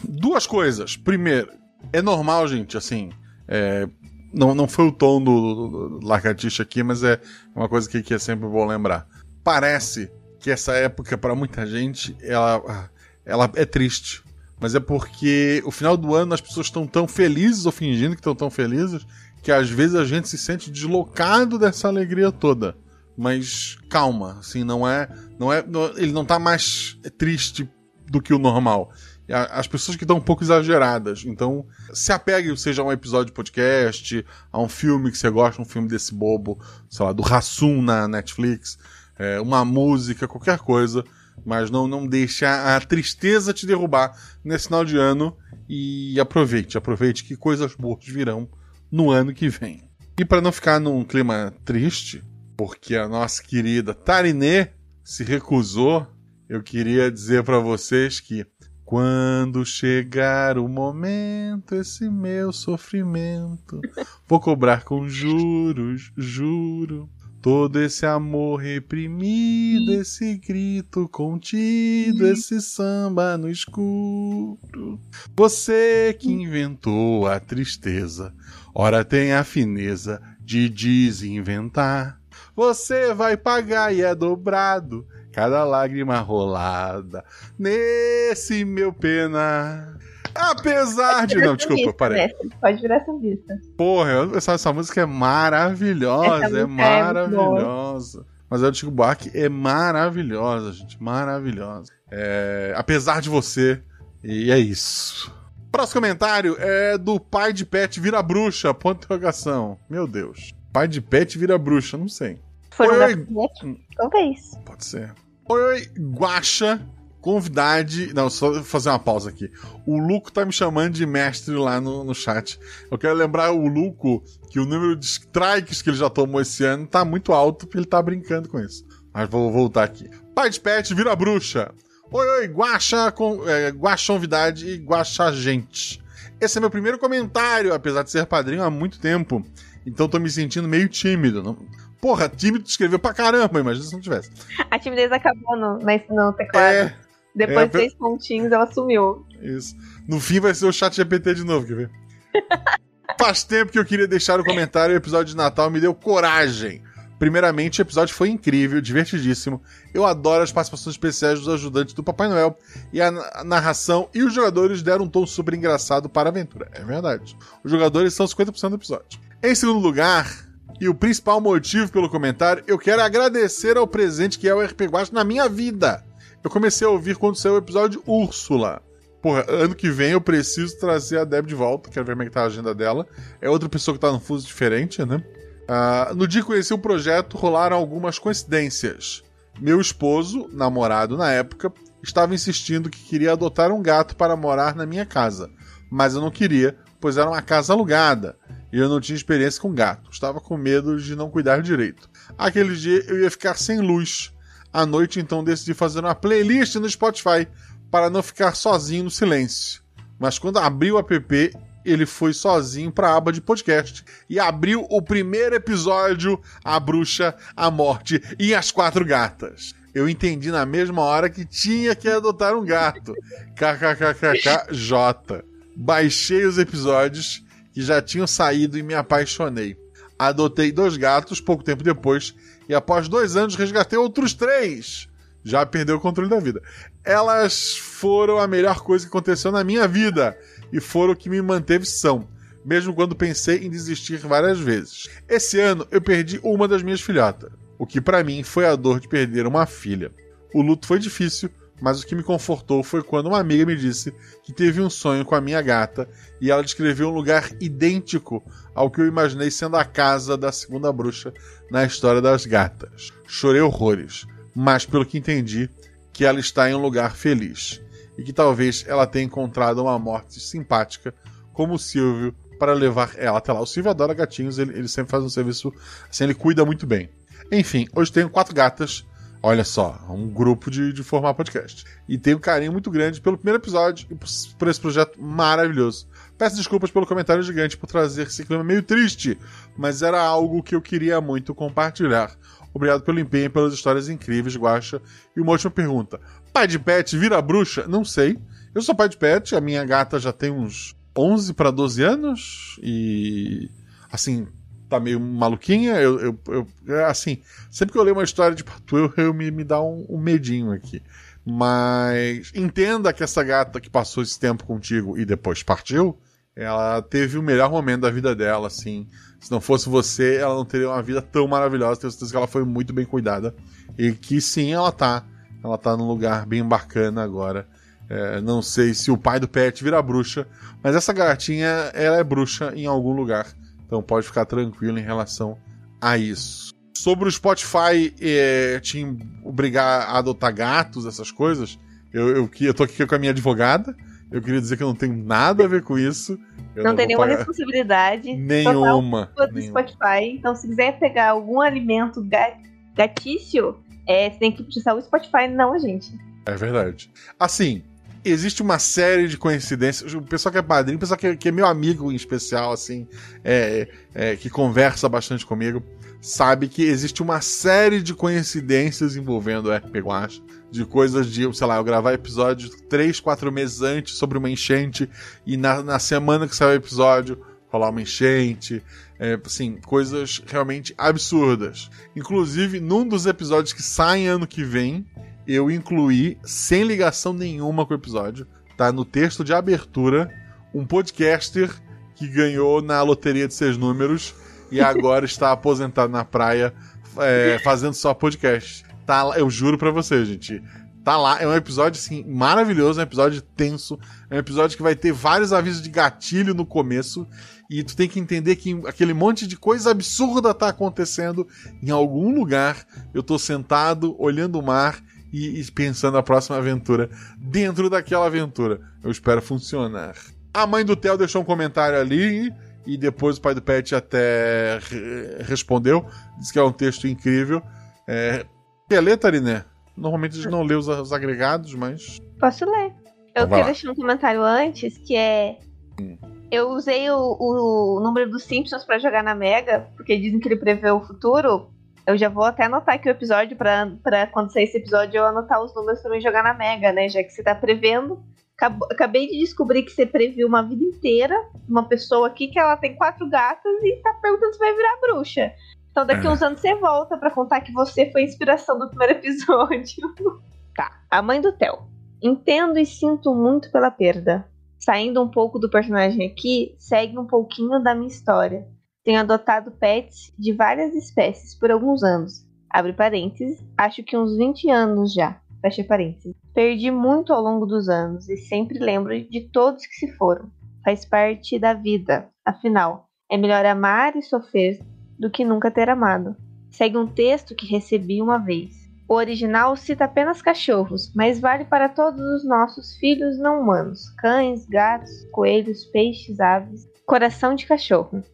Duas coisas. Primeiro, é normal, gente, assim. é, não, não foi o tom do, do, do aqui, mas é uma coisa que, que é sempre bom lembrar. Parece que essa época, para muita gente, ela, ela é triste. Mas é porque o final do ano as pessoas estão tão felizes ou fingindo que estão tão felizes que às vezes a gente se sente deslocado dessa alegria toda. Mas calma, assim, não é, não é, não- ele não tá mais triste do que o normal. As pessoas que estão um pouco exageradas. Então, se apegue, seja a um episódio de podcast, a um filme que você gosta, um filme desse bobo, sei lá, do Rassum na Netflix, é, uma música, qualquer coisa. Mas não, não deixe a, a tristeza te derrubar nesse final de ano. E aproveite, aproveite que coisas boas virão no ano que vem. E para não ficar num clima triste, porque a nossa querida Tarinê se recusou, eu queria dizer para vocês que quando chegar o momento, esse meu sofrimento, vou cobrar com juros, juro. Todo esse amor reprimido, esse grito contido, esse samba no escuro. Você que inventou a tristeza, ora tem a fineza de desinventar. Você vai pagar e é dobrado cada lágrima rolada nesse meu pena. Apesar de. Não, desculpa, parei. mestre. Pode virar sambista. Porra, eu- essa, essa música é maravilhosa, é é maravilhosa. Mas a do Chico Buarque é maravilhosa, gente, maravilhosa. É, apesar de você, e é isso. Próximo comentário é do pai de pet vira bruxa, ponto de interrogação. Meu Deus. Pai de pet vira bruxa, não sei. Foram Oi, da oi. Pet? Talvez. Pode ser. Oi, Guaxa, convidade. Não, só fazer uma pausa aqui. O Luco tá me chamando de mestre lá no, no chat. Eu quero lembrar o Luco que o número de strikes que ele já tomou esse ano tá muito alto porque ele tá brincando com isso. Mas vou voltar aqui. Pai de pet vira bruxa. Oi, oi, Guaxa, com, é, Guaxa convidade e Guaxa gente. Esse é meu primeiro comentário, apesar de ser padrinho há muito tempo. Então tô me sentindo meio tímido. Não... Porra, tímido escreveu pra caramba, imagina se não tivesse. A timidez acabou no, no teclado. É, Depois é, de três pontinhos, ela sumiu. Isso. No fim vai ser o chat GPT de novo, quer ver? [LAUGHS] Faz tempo que eu queria deixar o comentário e o episódio de Natal me deu coragem. Primeiramente, o episódio foi incrível, divertidíssimo. Eu adoro as participações especiais dos ajudantes do Papai Noel e a na- narração e os jogadores deram um tom super engraçado para a aventura. É verdade. Os jogadores são 50% do episódio. Em segundo lugar, e o principal motivo pelo comentário, eu quero agradecer ao presente que é o RP Guacha na minha vida. Eu comecei a ouvir quando saiu o episódio Úrsula. Porra, ano que vem eu preciso trazer a Deb de volta, quero ver como é que tá a agenda dela. É outra pessoa que tá num fuso diferente, né? Ah, no dia que conheci o projeto, rolaram algumas coincidências. Meu esposo, namorado na época, estava insistindo que queria adotar um gato para morar na minha casa. Mas eu não queria, pois era uma casa alugada e eu não tinha experiência com gato. Estava com medo de não cuidar direito. Aquele dia eu ia ficar sem luz. À noite, então, decidi fazer uma playlist no Spotify para não ficar sozinho no silêncio. Mas quando abri o app, ele foi sozinho para a aba de podcast e abriu o primeiro episódio, A Bruxa, a Morte e as Quatro Gatas. Eu entendi na mesma hora que tinha que adotar um gato. KKKKKJ. Baixei os episódios que já tinham saído e me apaixonei. Adotei dois gatos pouco tempo depois e após dois anos resgatei outros três. Já perdeu o controle da vida. Elas foram a melhor coisa que aconteceu na minha vida e foram o que me manteve são, mesmo quando pensei em desistir várias vezes. Esse ano eu perdi uma das minhas filhotas, o que para mim foi a dor de perder uma filha. O luto foi difícil, mas o que me confortou foi quando uma amiga me disse que teve um sonho com a minha gata e ela descreveu um lugar idêntico ao que eu imaginei sendo a casa da segunda bruxa na história das gatas. Chorei horrores, mas pelo que entendi, que ela está em um lugar feliz e que talvez ela tenha encontrado uma morte simpática como o Silvio para levar ela até lá. O Silvio adora gatinhos, ele, ele sempre faz um serviço assim, ele cuida muito bem. Enfim, hoje tenho quatro gatas. Olha só, um grupo de, de formar podcast. E tenho um carinho muito grande pelo primeiro episódio e por, esse projeto maravilhoso. Peço desculpas pelo comentário gigante por trazer esse clima meio triste, mas era algo que eu queria muito compartilhar. Obrigado pelo empenho e pelas histórias incríveis, Guacha. E uma última pergunta: pai de pet vira bruxa? Não sei. Eu sou pai de pet, a minha gata já tem uns 11 para 12 anos e. Assim, tá meio maluquinha. Eu, eu, eu- assim, sempre que eu leio uma história de Patu, eu, eu me, me dá um, um medinho aqui. Mas entenda que essa gata que passou esse tempo contigo e depois partiu, ela teve o melhor momento da vida dela, assim. Se não fosse você, ela não teria uma vida tão maravilhosa. Tenho certeza que ela foi muito bem cuidada. E que sim, ela tá. Ela tá num lugar bem bacana agora. É, não sei se o pai do pet vira bruxa, mas essa gatinha, ela é bruxa em algum lugar. Então pode ficar tranquilo em relação a isso. Sobre o Spotify é, te obrigar a adotar gatos, essas coisas, eu, eu, que- eu tô aqui com a minha advogada. Eu queria dizer que eu não tenho nada a ver com isso. Eu Não, tem nenhuma responsabilidade. Nenhuma. do. Spotify. Então, se quiser pegar algum alimento ga- gatício, é, você tem que precisar o Spotify, não gente. É verdade. Assim, existe uma série de coincidências. O pessoal que é padrinho, o pessoal que é, que é meu amigo em especial, assim, é, é, que conversa bastante comigo, sabe que existe uma série de coincidências envolvendo o RP Guacha. De coisas de, sei lá, eu gravar episódio três, quatro meses antes sobre uma enchente, e na, na semana que saiu o episódio, rolar uma enchente. É, assim, coisas realmente absurdas. Inclusive, num dos episódios que saem ano que vem, eu incluí, sem ligação nenhuma com o episódio, tá? No texto de abertura, um podcaster que ganhou na loteria de seis números e agora [LAUGHS] está aposentado na praia é, fazendo só podcast. Tá eu juro pra você, gente. Tá lá, é um episódio assim maravilhoso, é um episódio tenso, é um episódio que vai ter vários avisos de gatilho no começo e tu tem que entender que aquele monte de coisa absurda tá acontecendo em algum lugar. Eu tô sentado olhando o mar e, e pensando a próxima aventura dentro daquela aventura. Eu espero funcionar. A mãe do Theo deixou um comentário ali e depois o pai do Pet até re- respondeu. Disse que é um texto incrível. É... Quer ler, Tariné? Normalmente a gente não lê os, os agregados, mas. Posso ler. Então Eu queria lá. deixar um comentário antes, que é. Hum. Eu usei o, o número dos Simpsons pra jogar na Mega, porque dizem que ele prevê o futuro. Eu já vou até anotar aqui o episódio pra, pra quando sair esse episódio eu anotar os números pra mim jogar na Mega, né? Já que você tá prevendo, Acab- Acabei de descobrir que você previu uma vida inteira. Uma pessoa aqui que ela tem quatro gatas e tá perguntando se vai virar bruxa. Então daqui É. uns anos você volta pra contar que você foi a inspiração do primeiro episódio. [LAUGHS] tá. A mãe do Theo. Entendo e sinto muito pela perda. Saindo um pouco do personagem aqui, segue um pouquinho da minha história. Tenho adotado pets de várias espécies por alguns anos. Abre parênteses, acho que uns 20 anos já. Fecha parênteses. Perdi muito ao longo dos anos e sempre lembro de todos que se foram. Faz parte da vida. Afinal, é melhor amar e sofrer do que nunca ter amado. Segue um texto que recebi uma vez. O original cita apenas cachorros, mas vale para todos os nossos filhos não humanos: cães, gatos, coelhos, peixes, aves. Coração de cachorro.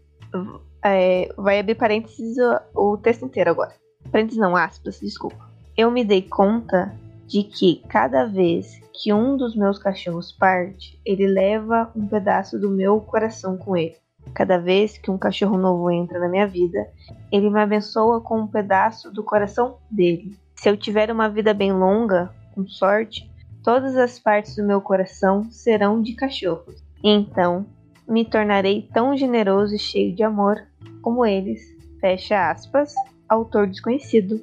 É, vai abrir parênteses o, o texto inteiro agora. Parênteses não, aspas, desculpa. Eu me dei conta de que cada vez que um dos meus cachorros parte, ele leva um pedaço do meu coração com ele. Cada vez que um cachorro novo entra na minha vida, ele me abençoa com um pedaço do coração dele. Se eu tiver uma vida bem longa, com sorte, todas as partes do meu coração serão de cachorros. Então, me tornarei tão generoso e cheio de amor como eles. Fecha aspas. Autor desconhecido.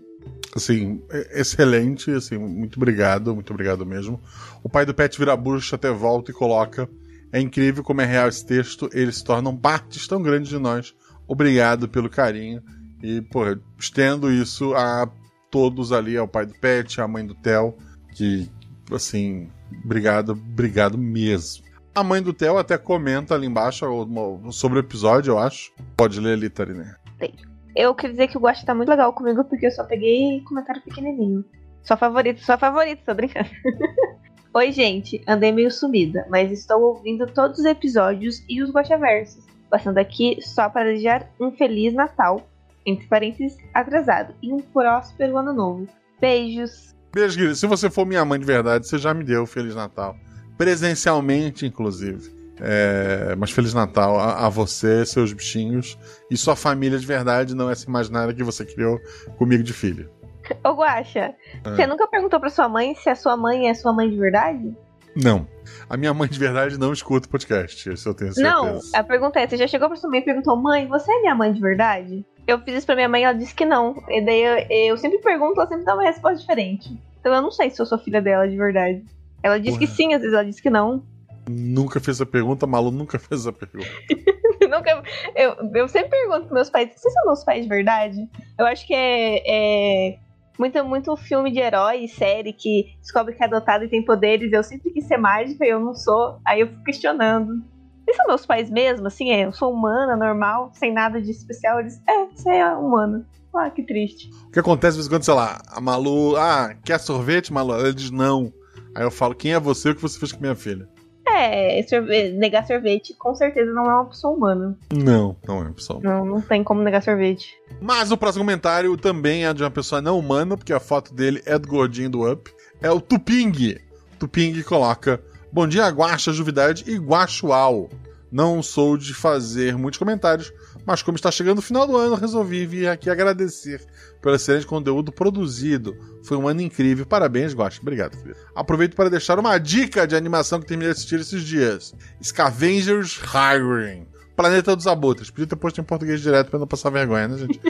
Assim, é- excelente, assim, muito obrigado, muito obrigado mesmo. O pai do Pet vira bruxa, até volta e coloca. É incrível como é real esse texto, eles se tornam partes tão grandes de nós. Obrigado pelo carinho. E, pô, estendo isso a todos ali, ao pai do Pet, à mãe do Theo, que, assim, obrigado, obrigado mesmo. A mãe do Theo até comenta ali embaixo sobre o episódio, eu acho. Pode ler ali, Tariné. Eu queria dizer que o Guacha tá muito legal comigo porque eu só peguei comentário pequenininho. Sua favorita, sua favorita, tô brincando. [LAUGHS] Oi, gente. Andei meio sumida, mas estou ouvindo todos os episódios e os Guachaversos. Passando aqui só para desejar um Feliz Natal, entre parênteses, atrasado, e um próspero Ano Novo. Beijos. Beijo, querido. Se você for minha mãe de verdade, você já me deu Feliz Natal. Presencialmente, inclusive. É, mas Feliz Natal a, a você, seus bichinhos e sua família de verdade, não essa imaginária que você criou comigo de filho. Ô, Guacha, Ah. você nunca perguntou pra sua mãe se a sua mãe é sua mãe de verdade? Não. A minha mãe de verdade não escuta o podcast, isso eu tenho certeza. Não, a pergunta é: você já chegou pra sua mãe e perguntou, mãe, você é minha mãe de verdade? Eu fiz isso pra minha mãe e ela disse que não. E daí eu, eu sempre pergunto, ela sempre dá uma resposta diferente. Então eu não sei se eu sou filha dela de verdade. Ela diz que Porra. sim, às vezes ela diz que não. Nunca fez essa pergunta, Malu nunca fez essa pergunta. [LAUGHS] Nunca, eu, eu sempre pergunto pros meus pais: vocês são meus pais de verdade? Eu acho que é. é muito, muito filme de herói e série que descobre que é adotado e tem poderes. Eu sempre quis ser mágica e eu não sou. Aí eu fico questionando. Vocês são meus pais mesmo? Assim, é, eu sou humana, normal, sem nada de especial. Eles, é, você é humana. Ah, que triste. O que acontece de vez em quando, sei lá, a Malu, ah, quer sorvete, Malu? Ela diz não. Aí eu falo, quem é você e o que você fez com minha filha? É, sorve- negar sorvete com certeza não é uma pessoa humana. Não, não é, pessoal. Não, não tem como negar sorvete. Mas o próximo comentário também é de uma pessoa não humana, porque a foto dele é do gordinho do Up. É o Tuping. Tuping coloca: Bom dia, Guaxa, Juvidade e Guaxual. Não sou de fazer muitos comentários, mas como está chegando o final do ano, resolvi vir aqui agradecer pelo excelente conteúdo produzido. Foi um ano incrível. Parabéns, Guaxa. Obrigado, querido. Aproveito para deixar uma dica de animação que terminei de assistir esses dias: Scavengers Hiring. Planeta dos Abutres. Podia ter posto em português direto para não passar vergonha, né, gente? [LAUGHS]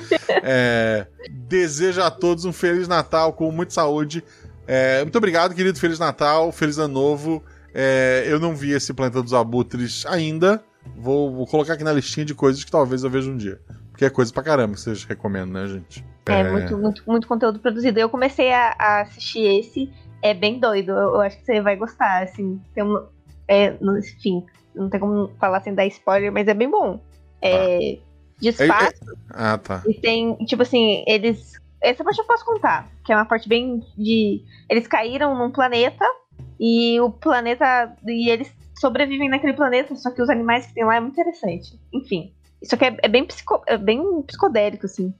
É, desejo a todos um Feliz Natal com muita saúde. É, muito obrigado, querido. Feliz Natal, Feliz Ano Novo. É, eu não vi esse Planeta dos Abutres ainda. Vou, vou colocar aqui na listinha de coisas que talvez eu veja um dia. Porque é coisa pra caramba que vocês recomendam, né, gente? É, muito, muito, muito conteúdo produzido. Eu comecei a, a assistir esse, é bem doido. Eu, eu acho que você vai gostar, assim. Tem um, é, no- enfim, não tem como falar sem dar spoiler, mas é bem bom. É, Despaço Ah, tá. e tem, tipo assim, eles. Essa parte eu posso contar, que é uma parte bem de. Eles caíram num planeta e o planeta. E eles sobrevivem naquele planeta, só que os animais que tem lá é muito interessante. Enfim. Isso aqui é, é bem, psico, é bem psicodélico, assim.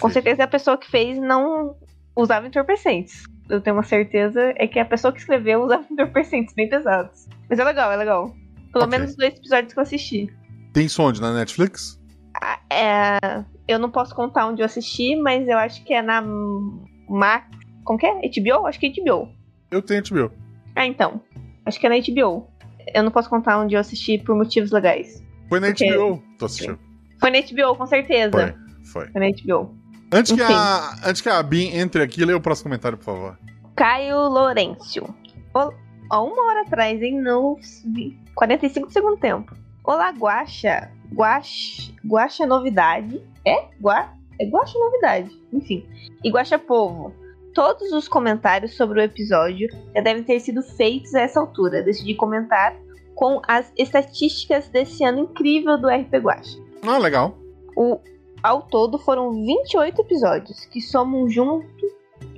Com certeza a pessoa que fez não usava entorpecentes. Eu tenho uma certeza, é que a pessoa que escreveu usava [LAUGHS] entorpecentes bem pesados. Mas é legal, é legal. Pelo Ok. menos os dois episódios que eu assisti. Tem isso onde? Na Netflix? Ah, é, eu não posso contar onde eu assisti, mas eu acho que é na Max. Como que é? HBO? Acho que é HBO. Eu tenho HBO. Ah, então. Acho que é na HBO. Eu não posso contar onde eu assisti por motivos legais. Foi na Ok. HBO, tu assistiu. Foi na HBO, com certeza. Foi, foi. Foi na HBO. Antes que, a, antes que a Bin entre aqui, lê o próximo comentário, por favor. Caio Lourenço. Ó, ó, uma hora atrás, hein? Não vi. 45 do segundo tempo. Olá, Guaxa. Guaxa, Guaxa Novidade. É? Gua, é Guaxa Novidade. Enfim. E Guaxa Povo. Todos os comentários sobre o episódio já devem ter sido feitos a essa altura. Decidi comentar com as estatísticas desse ano incrível do RP Guaxa. Ah, legal. O, ao todo foram 28 episódios, que somam junto,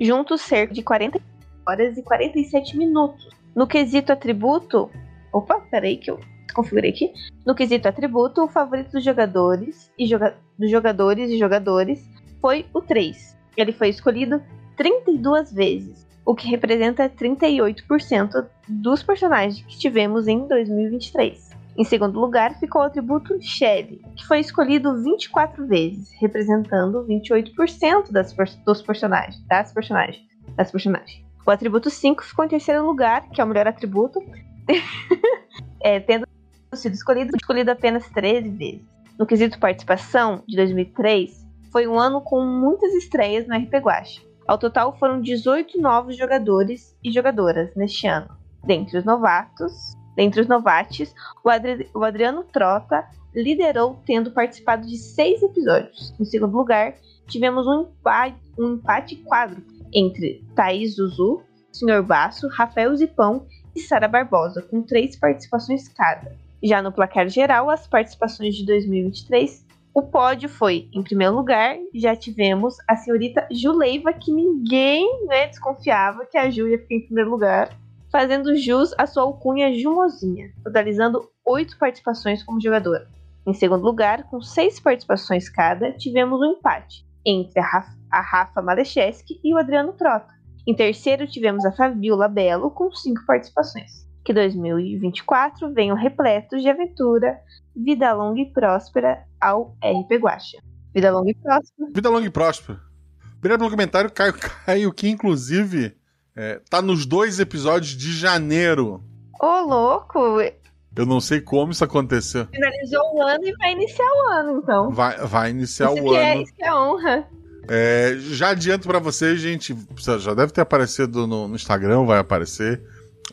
juntos cerca de 40 horas e 47 minutos. No quesito atributo. Opa, peraí que eu configurei aqui. No quesito atributo, o favorito dos jogadores e joga, dos jogadores e jogadores foi o 3. Ele foi escolhido 32 vezes, o que representa 38% dos personagens que tivemos em 2023. Em segundo lugar, ficou o atributo Shelly, que foi escolhido 24 vezes, representando 28% das, dos personagens, das personagens, das personagens. O atributo 5 ficou em terceiro lugar, que é o melhor atributo, [LAUGHS] é, tendo sido escolhido, escolhido apenas 13 vezes. No quesito participação, de 2003, foi um ano com muitas estreias no RP Guacha. Ao total foram 18 novos jogadores e jogadoras neste ano. Dentre os novatos, dentre os novates, o, Adri- o Adriano Trota liderou tendo participado de seis episódios. Em segundo lugar, tivemos um empate, um empate quadro entre Thaís Zuzu, Sr. Basso, Rafael Zipão e Sara Barbosa, com três participações cada. Já no placar geral, as participações de 2023, o pódio foi, em primeiro lugar, já tivemos a senhorita Juleiva, que ninguém né, desconfiava que a Ju ia ficar em primeiro lugar fazendo jus à sua alcunha Jumozinha, totalizando oito participações como jogadora. Em segundo lugar, com seis participações cada, tivemos um empate entre a Rafa, a Rafa e o Adriano Trota. Em terceiro, tivemos a Fabiola Belo com cinco participações. Que 2024 venham repletos de aventura, vida longa e próspera ao RP Guacha. Vida longa e próspera. Vida longa e próspera. Obrigado pelo comentário, Caio Caio, que inclusive é, tá nos dois episódios de janeiro. Ô, louco! Eu não sei como isso aconteceu. Finalizou o ano e vai iniciar o ano, então. Vai, vai iniciar isso, o é, ano. isso que é honra. É, já adianto pra vocês, gente. Já deve ter aparecido no, no Instagram, vai aparecer.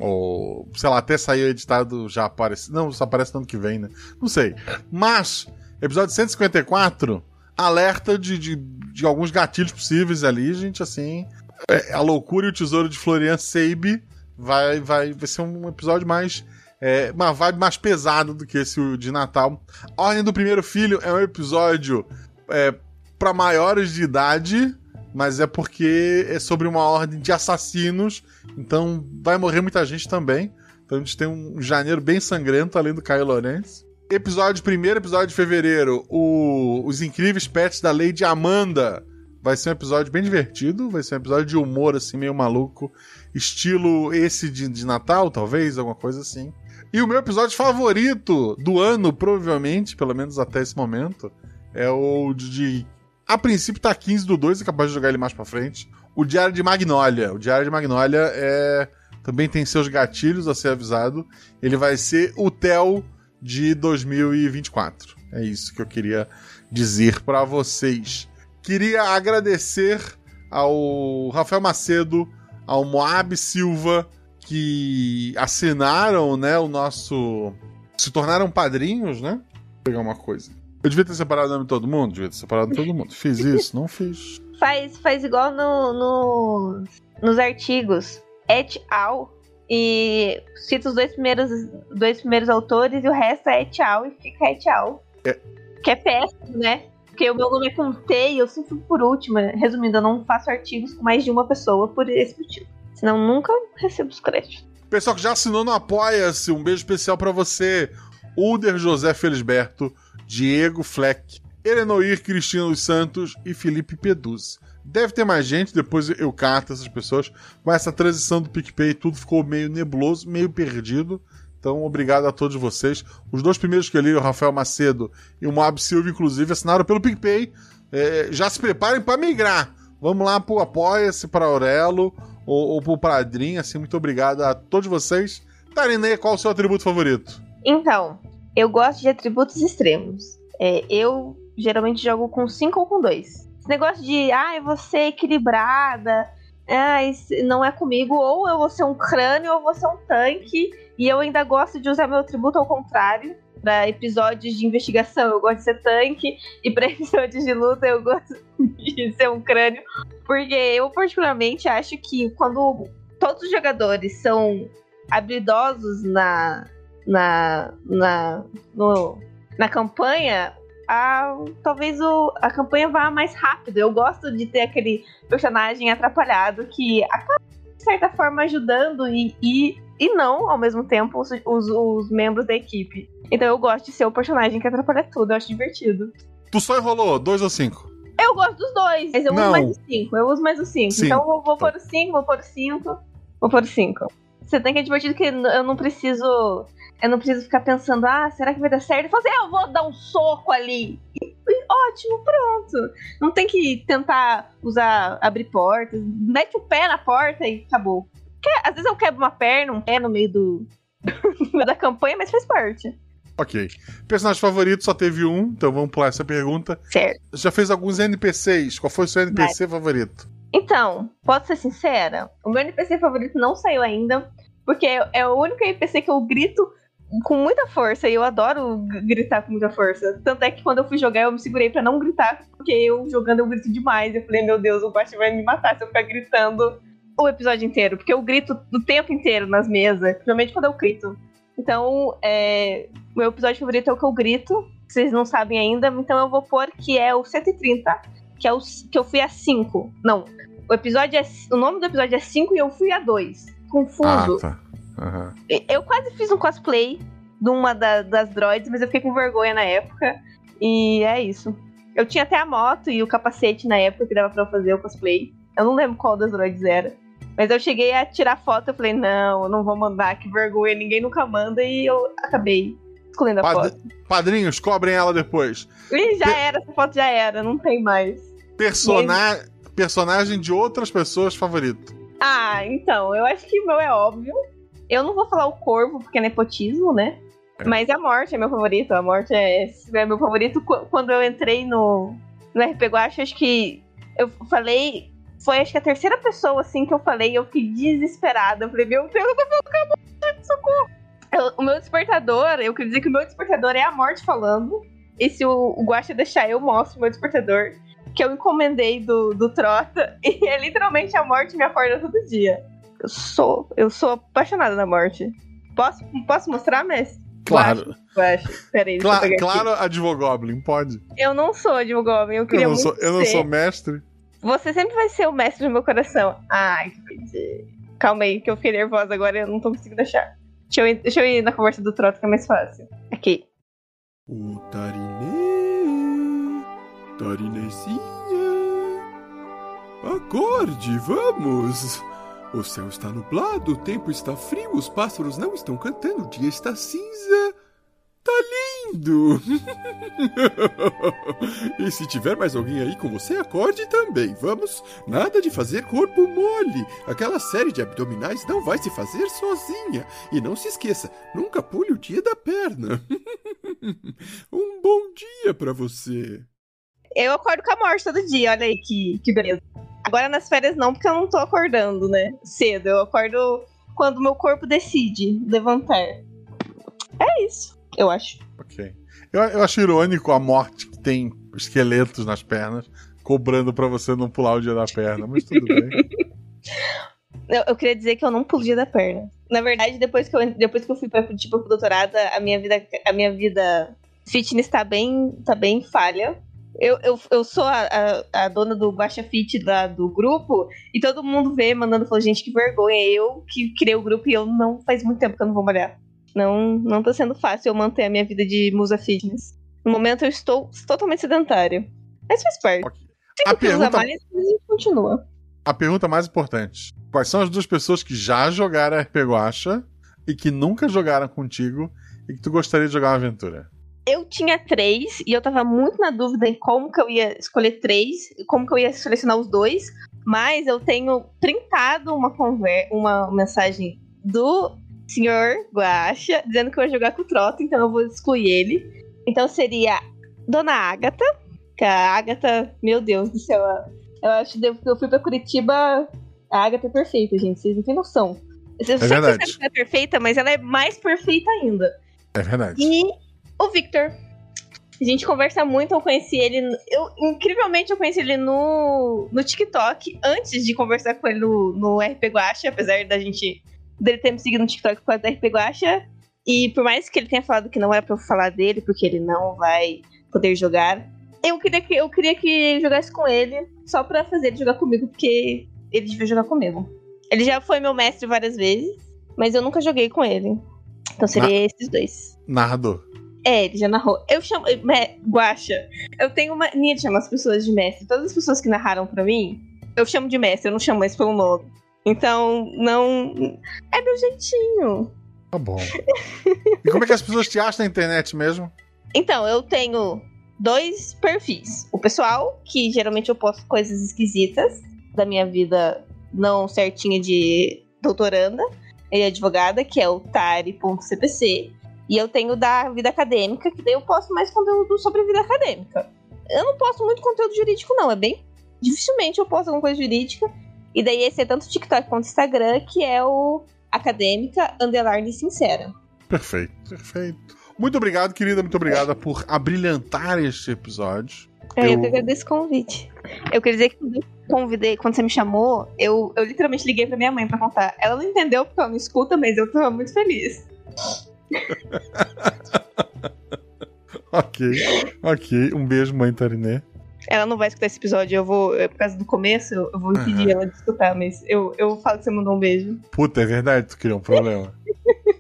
Ou, sei lá, até sair editado já aparece. Não, só aparece no ano que vem, né? Não sei. Mas, episódio 154, alerta de, de, de alguns gatilhos possíveis ali, gente, assim. é, a loucura e o tesouro de Florian Seib vai, vai, vai ser um episódio mais. É, uma vibe mais pesada do que esse de Natal. A Ordem do Primeiro Filho é um episódio é, para maiores de idade, mas é porque é sobre uma ordem de assassinos, então vai morrer muita gente também. Então a gente tem um janeiro bem sangrento, além do Caio Lourenço. Episódio, primeiro episódio de fevereiro, o, Os Incríveis Pets da Lady Amanda. Vai ser um episódio bem divertido, vai ser um episódio de humor, assim, meio maluco. Estilo esse de, de Natal, talvez, alguma coisa assim. E o meu episódio favorito do ano, provavelmente, pelo menos até esse momento, é o de. A princípio tá 15 do 2, é capaz de jogar ele mais pra frente. O Diário de Magnólia. O Diário de Magnólia é. Também tem seus gatilhos a ser avisado. Ele vai ser o TEL de 2024. É isso que eu queria dizer para vocês. Queria agradecer ao Rafael Macedo, ao Moab Silva, que assinaram, né, o nosso. se tornaram padrinhos, né? Vou pegar uma coisa. Eu devia ter separado o nome de todo mundo? Devia ter separado todo mundo. Fiz isso? Não fiz. [LAUGHS] Faz, faz igual no, no- nos artigos. Et al. E cita os dois primeiros, dois primeiros autores e o resto é et al. E fica et al. É. Que é péssimo, né? Porque o meu nome é com T e eu sempre fico por último. Resumindo, eu não faço artigos com mais de uma pessoa por esse motivo. Senão nunca recebo os créditos. Pessoal que já assinou no Apoia-se, um beijo especial pra você. Ulder José Felisberto, Diego Fleck, Elenoir Cristina dos Santos e Felipe Peduzzi. Deve ter mais gente, depois eu cato essas pessoas. Com essa transição do PicPay, tudo ficou meio nebuloso, meio perdido. Então, obrigado a todos vocês. Os dois primeiros que eu li, o Rafael Macedo e o Moab Silva, inclusive, assinaram pelo PicPay. É, já se preparem para migrar. Vamos lá pro Apoia-se, para Aurelo ou, ou pro Padrim. Assim, muito obrigado a todos vocês Tarinê, qual o seu atributo favorito? Então, eu gosto de atributos extremos. É, eu geralmente jogo com 5 ou com 2. Esse negócio de, ai, você é equilibrada, ai, não é comigo, ou eu vou ser um crânio ou eu vou ser um tanque, e eu ainda gosto de usar meu atributo ao contrário. Pra episódios de investigação eu gosto de ser tanque, e pra [LAUGHS] episódios de luta eu gosto de ser um crânio. Porque eu, particularmente, acho que quando todos os jogadores são habilidosos na, na, na, no, na campanha, a, talvez o, a campanha vá mais rápido. Eu gosto de ter aquele personagem atrapalhado que acaba, de certa forma, ajudando e, e, e não, ao mesmo tempo, os, os, os membros da equipe. Então eu gosto de ser o personagem que atrapalha tudo, eu acho divertido. Tu só enrolou dois ou cinco? Eu gosto dos dois, mas eu Não. uso mais o cinco. Eu uso mais o cinco. Sim. Então eu vou, vou Tá. pôr o cinco, vou pôr o cinco, vou pôr o cinco. Você tem que é divertido que eu não preciso. Eu não preciso ficar pensando, ah, será que vai dar certo? Fazer, ah, eu vou dar um soco ali. E- ótimo, pronto. Não tem que tentar usar, abrir portas. Mete o pé na porta e acabou. Às vezes eu quebro uma perna, um pé no meio do. [LAUGHS] da campanha, mas faz parte. Ok. Personagem favorito só teve um, então vamos pular essa pergunta. Certo. Já fez alguns NPCs? Qual foi o seu NPC favorito? Então, posso ser sincera? O meu NPC favorito não saiu ainda, porque é o único NPC que eu grito com muita força e eu adoro gritar com muita força. Tanto é que quando eu fui jogar eu me segurei pra não gritar, porque eu jogando eu grito demais. Eu falei, meu Deus, o Guaxa vai me matar se eu ficar gritando o episódio inteiro, porque eu grito o tempo inteiro nas mesas, principalmente quando eu grito. Então, é, meu episódio favorito é o que eu grito, vocês não sabem ainda, então eu vou pôr que é o 130, que é o que eu fui a 5. Não, o episódio é. O nome do episódio é 5 e eu fui a 2. Confundo. Ah, tá. Aham. Eu quase fiz um cosplay de uma da- das droids, mas eu fiquei com vergonha na época. E é isso. Eu tinha até a moto e o capacete na época que dava pra eu fazer o cosplay. Eu não lembro qual das droids era. Mas eu cheguei a tirar foto, eu falei, não, eu não vou mandar, que vergonha, ninguém nunca manda, e eu acabei escolhendo a Pad- foto. Padrinhos, cobrem ela depois. E já era, essa foto já era, não tem mais. Persona... Personagem de outras pessoas favorito. Ah, então, eu acho que o meu é óbvio. Eu não vou falar o corvo, porque é nepotismo, né? É. Mas a morte é meu favorito. A morte é, é meu favorito. Qu- Quando eu entrei no, no RP Guacha, acho que eu falei. Foi acho que a terceira pessoa assim que eu falei, eu fiquei desesperada. Eu falei, meu Deus, eu tô falando com a morte, socorro. Eu- o meu despertador, eu queria dizer que o meu despertador é a morte falando. E se o, o Guacha deixar, eu mostro o meu despertador. Que eu encomendei do, do Trota. [LAUGHS] E é literalmente a morte me acorda todo dia. Eu sou, eu sou apaixonada na morte. Posso, posso mostrar, mestre? Claro. Guacha, Peraí, deixa eu Cla claro, Advogoblin, pode. Eu não sou de Goblin, eu queria Eu não, sou, muito eu não ser. sou mestre. Você sempre vai ser o mestre do meu coração. Ai, que. Calma aí, que eu fiquei nervosa agora e eu não tô conseguindo achar. Deixa eu, ir, deixa eu ir na conversa do Trota que é mais fácil. Aqui. O Tarinê, Tarinezinha, acorde, vamos. O céu está nublado, o tempo está frio, os pássaros não estão cantando, o dia está cinza. Tá lindo! [LAUGHS] e se tiver mais alguém aí com você, acorde também, vamos? Nada de fazer corpo mole. Aquela série de abdominais não vai se fazer sozinha. E não se esqueça, nunca pule o dia da perna. [LAUGHS] um bom dia pra você. Eu acordo com a morte todo dia, olha aí que, que beleza. Agora nas férias não, porque eu não tô acordando, né? Cedo. Eu acordo quando meu corpo decide levantar. É isso, eu acho. Ok. Eu, eu acho irônico a morte que tem esqueletos nas pernas, cobrando pra você não pular o dia da perna, mas tudo bem. [LAUGHS] Eu, eu queria dizer que eu não pulia da perna. Na verdade, depois que eu, depois que eu fui pra tipo, pro doutorado, a minha vida, a minha vida fitness tá bem, tá bem falha. Eu, eu, eu sou a, a, a dona do Guacha Fit da, do grupo e todo mundo vê mandando falou, gente, que vergonha. Eu que criei o grupo e eu não faz muito tempo que eu não vou malhar. Não, não tá sendo fácil eu manter a minha vida de musa fitness. No momento eu estou totalmente sedentária. Mas faz parte. Ok. Cinco A pergunta- mais, mas a gente continua. A pergunta mais importante: quais são as duas pessoas que já jogaram RP Guacha e que nunca jogaram contigo e que tu gostaria de jogar uma aventura? Eu tinha três e eu tava muito na dúvida em como que eu ia escolher três, como que eu ia selecionar os dois, mas eu tenho printado uma conver uma mensagem do senhor Guaxa, dizendo que eu vou jogar com o Trota, então eu vou excluir ele. Então seria Dona Agatha, que a Agatha, meu Deus do céu, eu acho que eu fui pra Curitiba, a Agatha é perfeita, gente, vocês não têm noção. Eu sei É verdade. que ela é perfeita, mas ela é mais perfeita ainda. É verdade. E o Victor. A gente conversa muito, eu conheci ele. Eu, incrivelmente, eu conheci ele no, no TikTok antes de conversar com ele no, no RP Guacha, apesar da gente dele ter me seguido no TikTok por causa do RP Guacha. E por mais que ele tenha falado que não era pra eu falar dele, porque ele não vai poder jogar, eu queria que eu queria que jogasse com ele, só pra fazer ele jogar comigo, porque ele devia jogar comigo. Ele já foi meu mestre várias vezes, mas eu nunca joguei com ele. Então seria esses dois. Narrador. É, ele já narrou. Eu chamo. Me, Guaxa. Eu tenho uma mania de chamar as pessoas de mestre. Todas as pessoas que narraram pra mim, eu chamo de mestre, eu não chamo mais pelo nome. Então, não. É meu jeitinho. Tá bom. E como é que as pessoas te acham na internet mesmo? Então, eu tenho dois perfis. O pessoal, que geralmente eu posto coisas esquisitas da minha vida não certinha de doutoranda e advogada, que é o tari.cpc. E eu tenho da vida acadêmica, que daí eu posto mais conteúdo sobre vida acadêmica. Eu não posto muito conteúdo jurídico, não. É bem. Dificilmente eu posto alguma coisa jurídica. E daí esse é tanto TikTok quanto Instagram, que é o acadêmica underline sincera. Perfeito, perfeito. Muito obrigado, querida. Muito obrigada por abrilhantar este episódio. É, eu, Eu- que agradeço o convite. Eu queria dizer que quando eu convidei, quando você me chamou, eu, eu literalmente liguei pra minha mãe pra contar. Ela não entendeu porque ela não escuta, mas eu tava muito feliz. [LAUGHS] Ok, ok. Um beijo, mãe Tarinê. Ela não vai escutar esse episódio, eu vou, por causa do começo, eu vou impedir Aham. ela de escutar, mas eu, eu falo que você mandou um beijo. Puta, é verdade, tu criou um problema.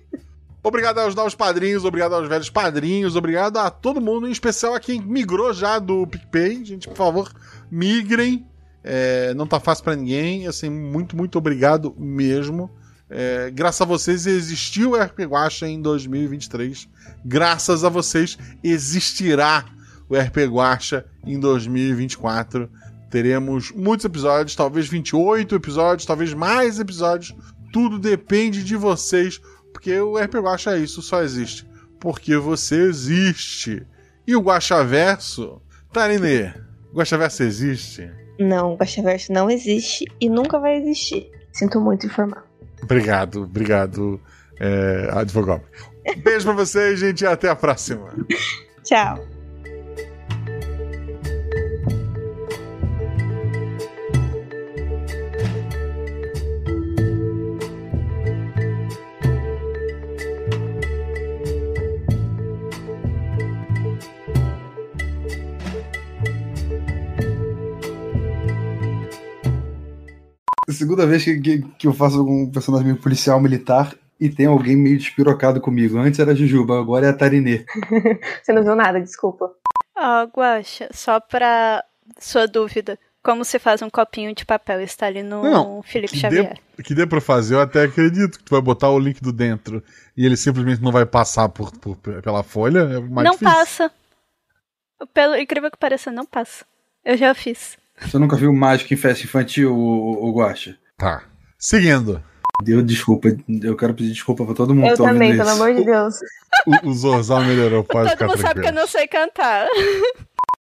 [LAUGHS] obrigado aos novos padrinhos, obrigado aos velhos padrinhos, obrigado a todo mundo, em especial a quem migrou já do PicPay. Gente, por favor, migrem. É, não tá fácil pra ninguém. Assim, muito, muito obrigado mesmo. É, graças a vocês existiu o RP Guacha em 2023. Graças a vocês existirá o RP Guacha em 2024. Teremos muitos episódios, talvez 28 episódios, talvez mais episódios. Tudo depende de vocês, porque o RP Guacha é isso, só existe porque você existe. E o Guaxaverso? Tarinê, o Guaxaverso existe? Não, o Guaxaverso não existe e nunca vai existir. Sinto muito informar. Obrigado, obrigado, é, advogado. Beijo pra vocês, gente, e até a próxima. Tchau. Segunda vez que, que, que eu faço um personagem meio policial militar e tem alguém meio despirocado comigo. Antes era a Jujuba, agora é a Tarinê. [LAUGHS] Você não viu nada, desculpa. Ó, Guaxa, só pra sua dúvida, como se faz um copinho de papel? Está ali no Não, Felipe que Xavier. dê, que dê pra fazer, eu até acredito que tu vai botar o link do dentro e ele simplesmente não vai passar por, por- pela folha. É mais não difícil. passa. Pelo incrível que pareça, não passa. Eu já fiz. Você nunca viu Mágico em Festa Infantil, o, o Guacha? Tá. Seguindo. Deu desculpa. Eu quero pedir desculpa pra todo mundo Eu que tá também, isso. pelo amor de Deus. O, o Zorzal melhorou, pode Todo ficar mundo sabe que eu não sei cantar.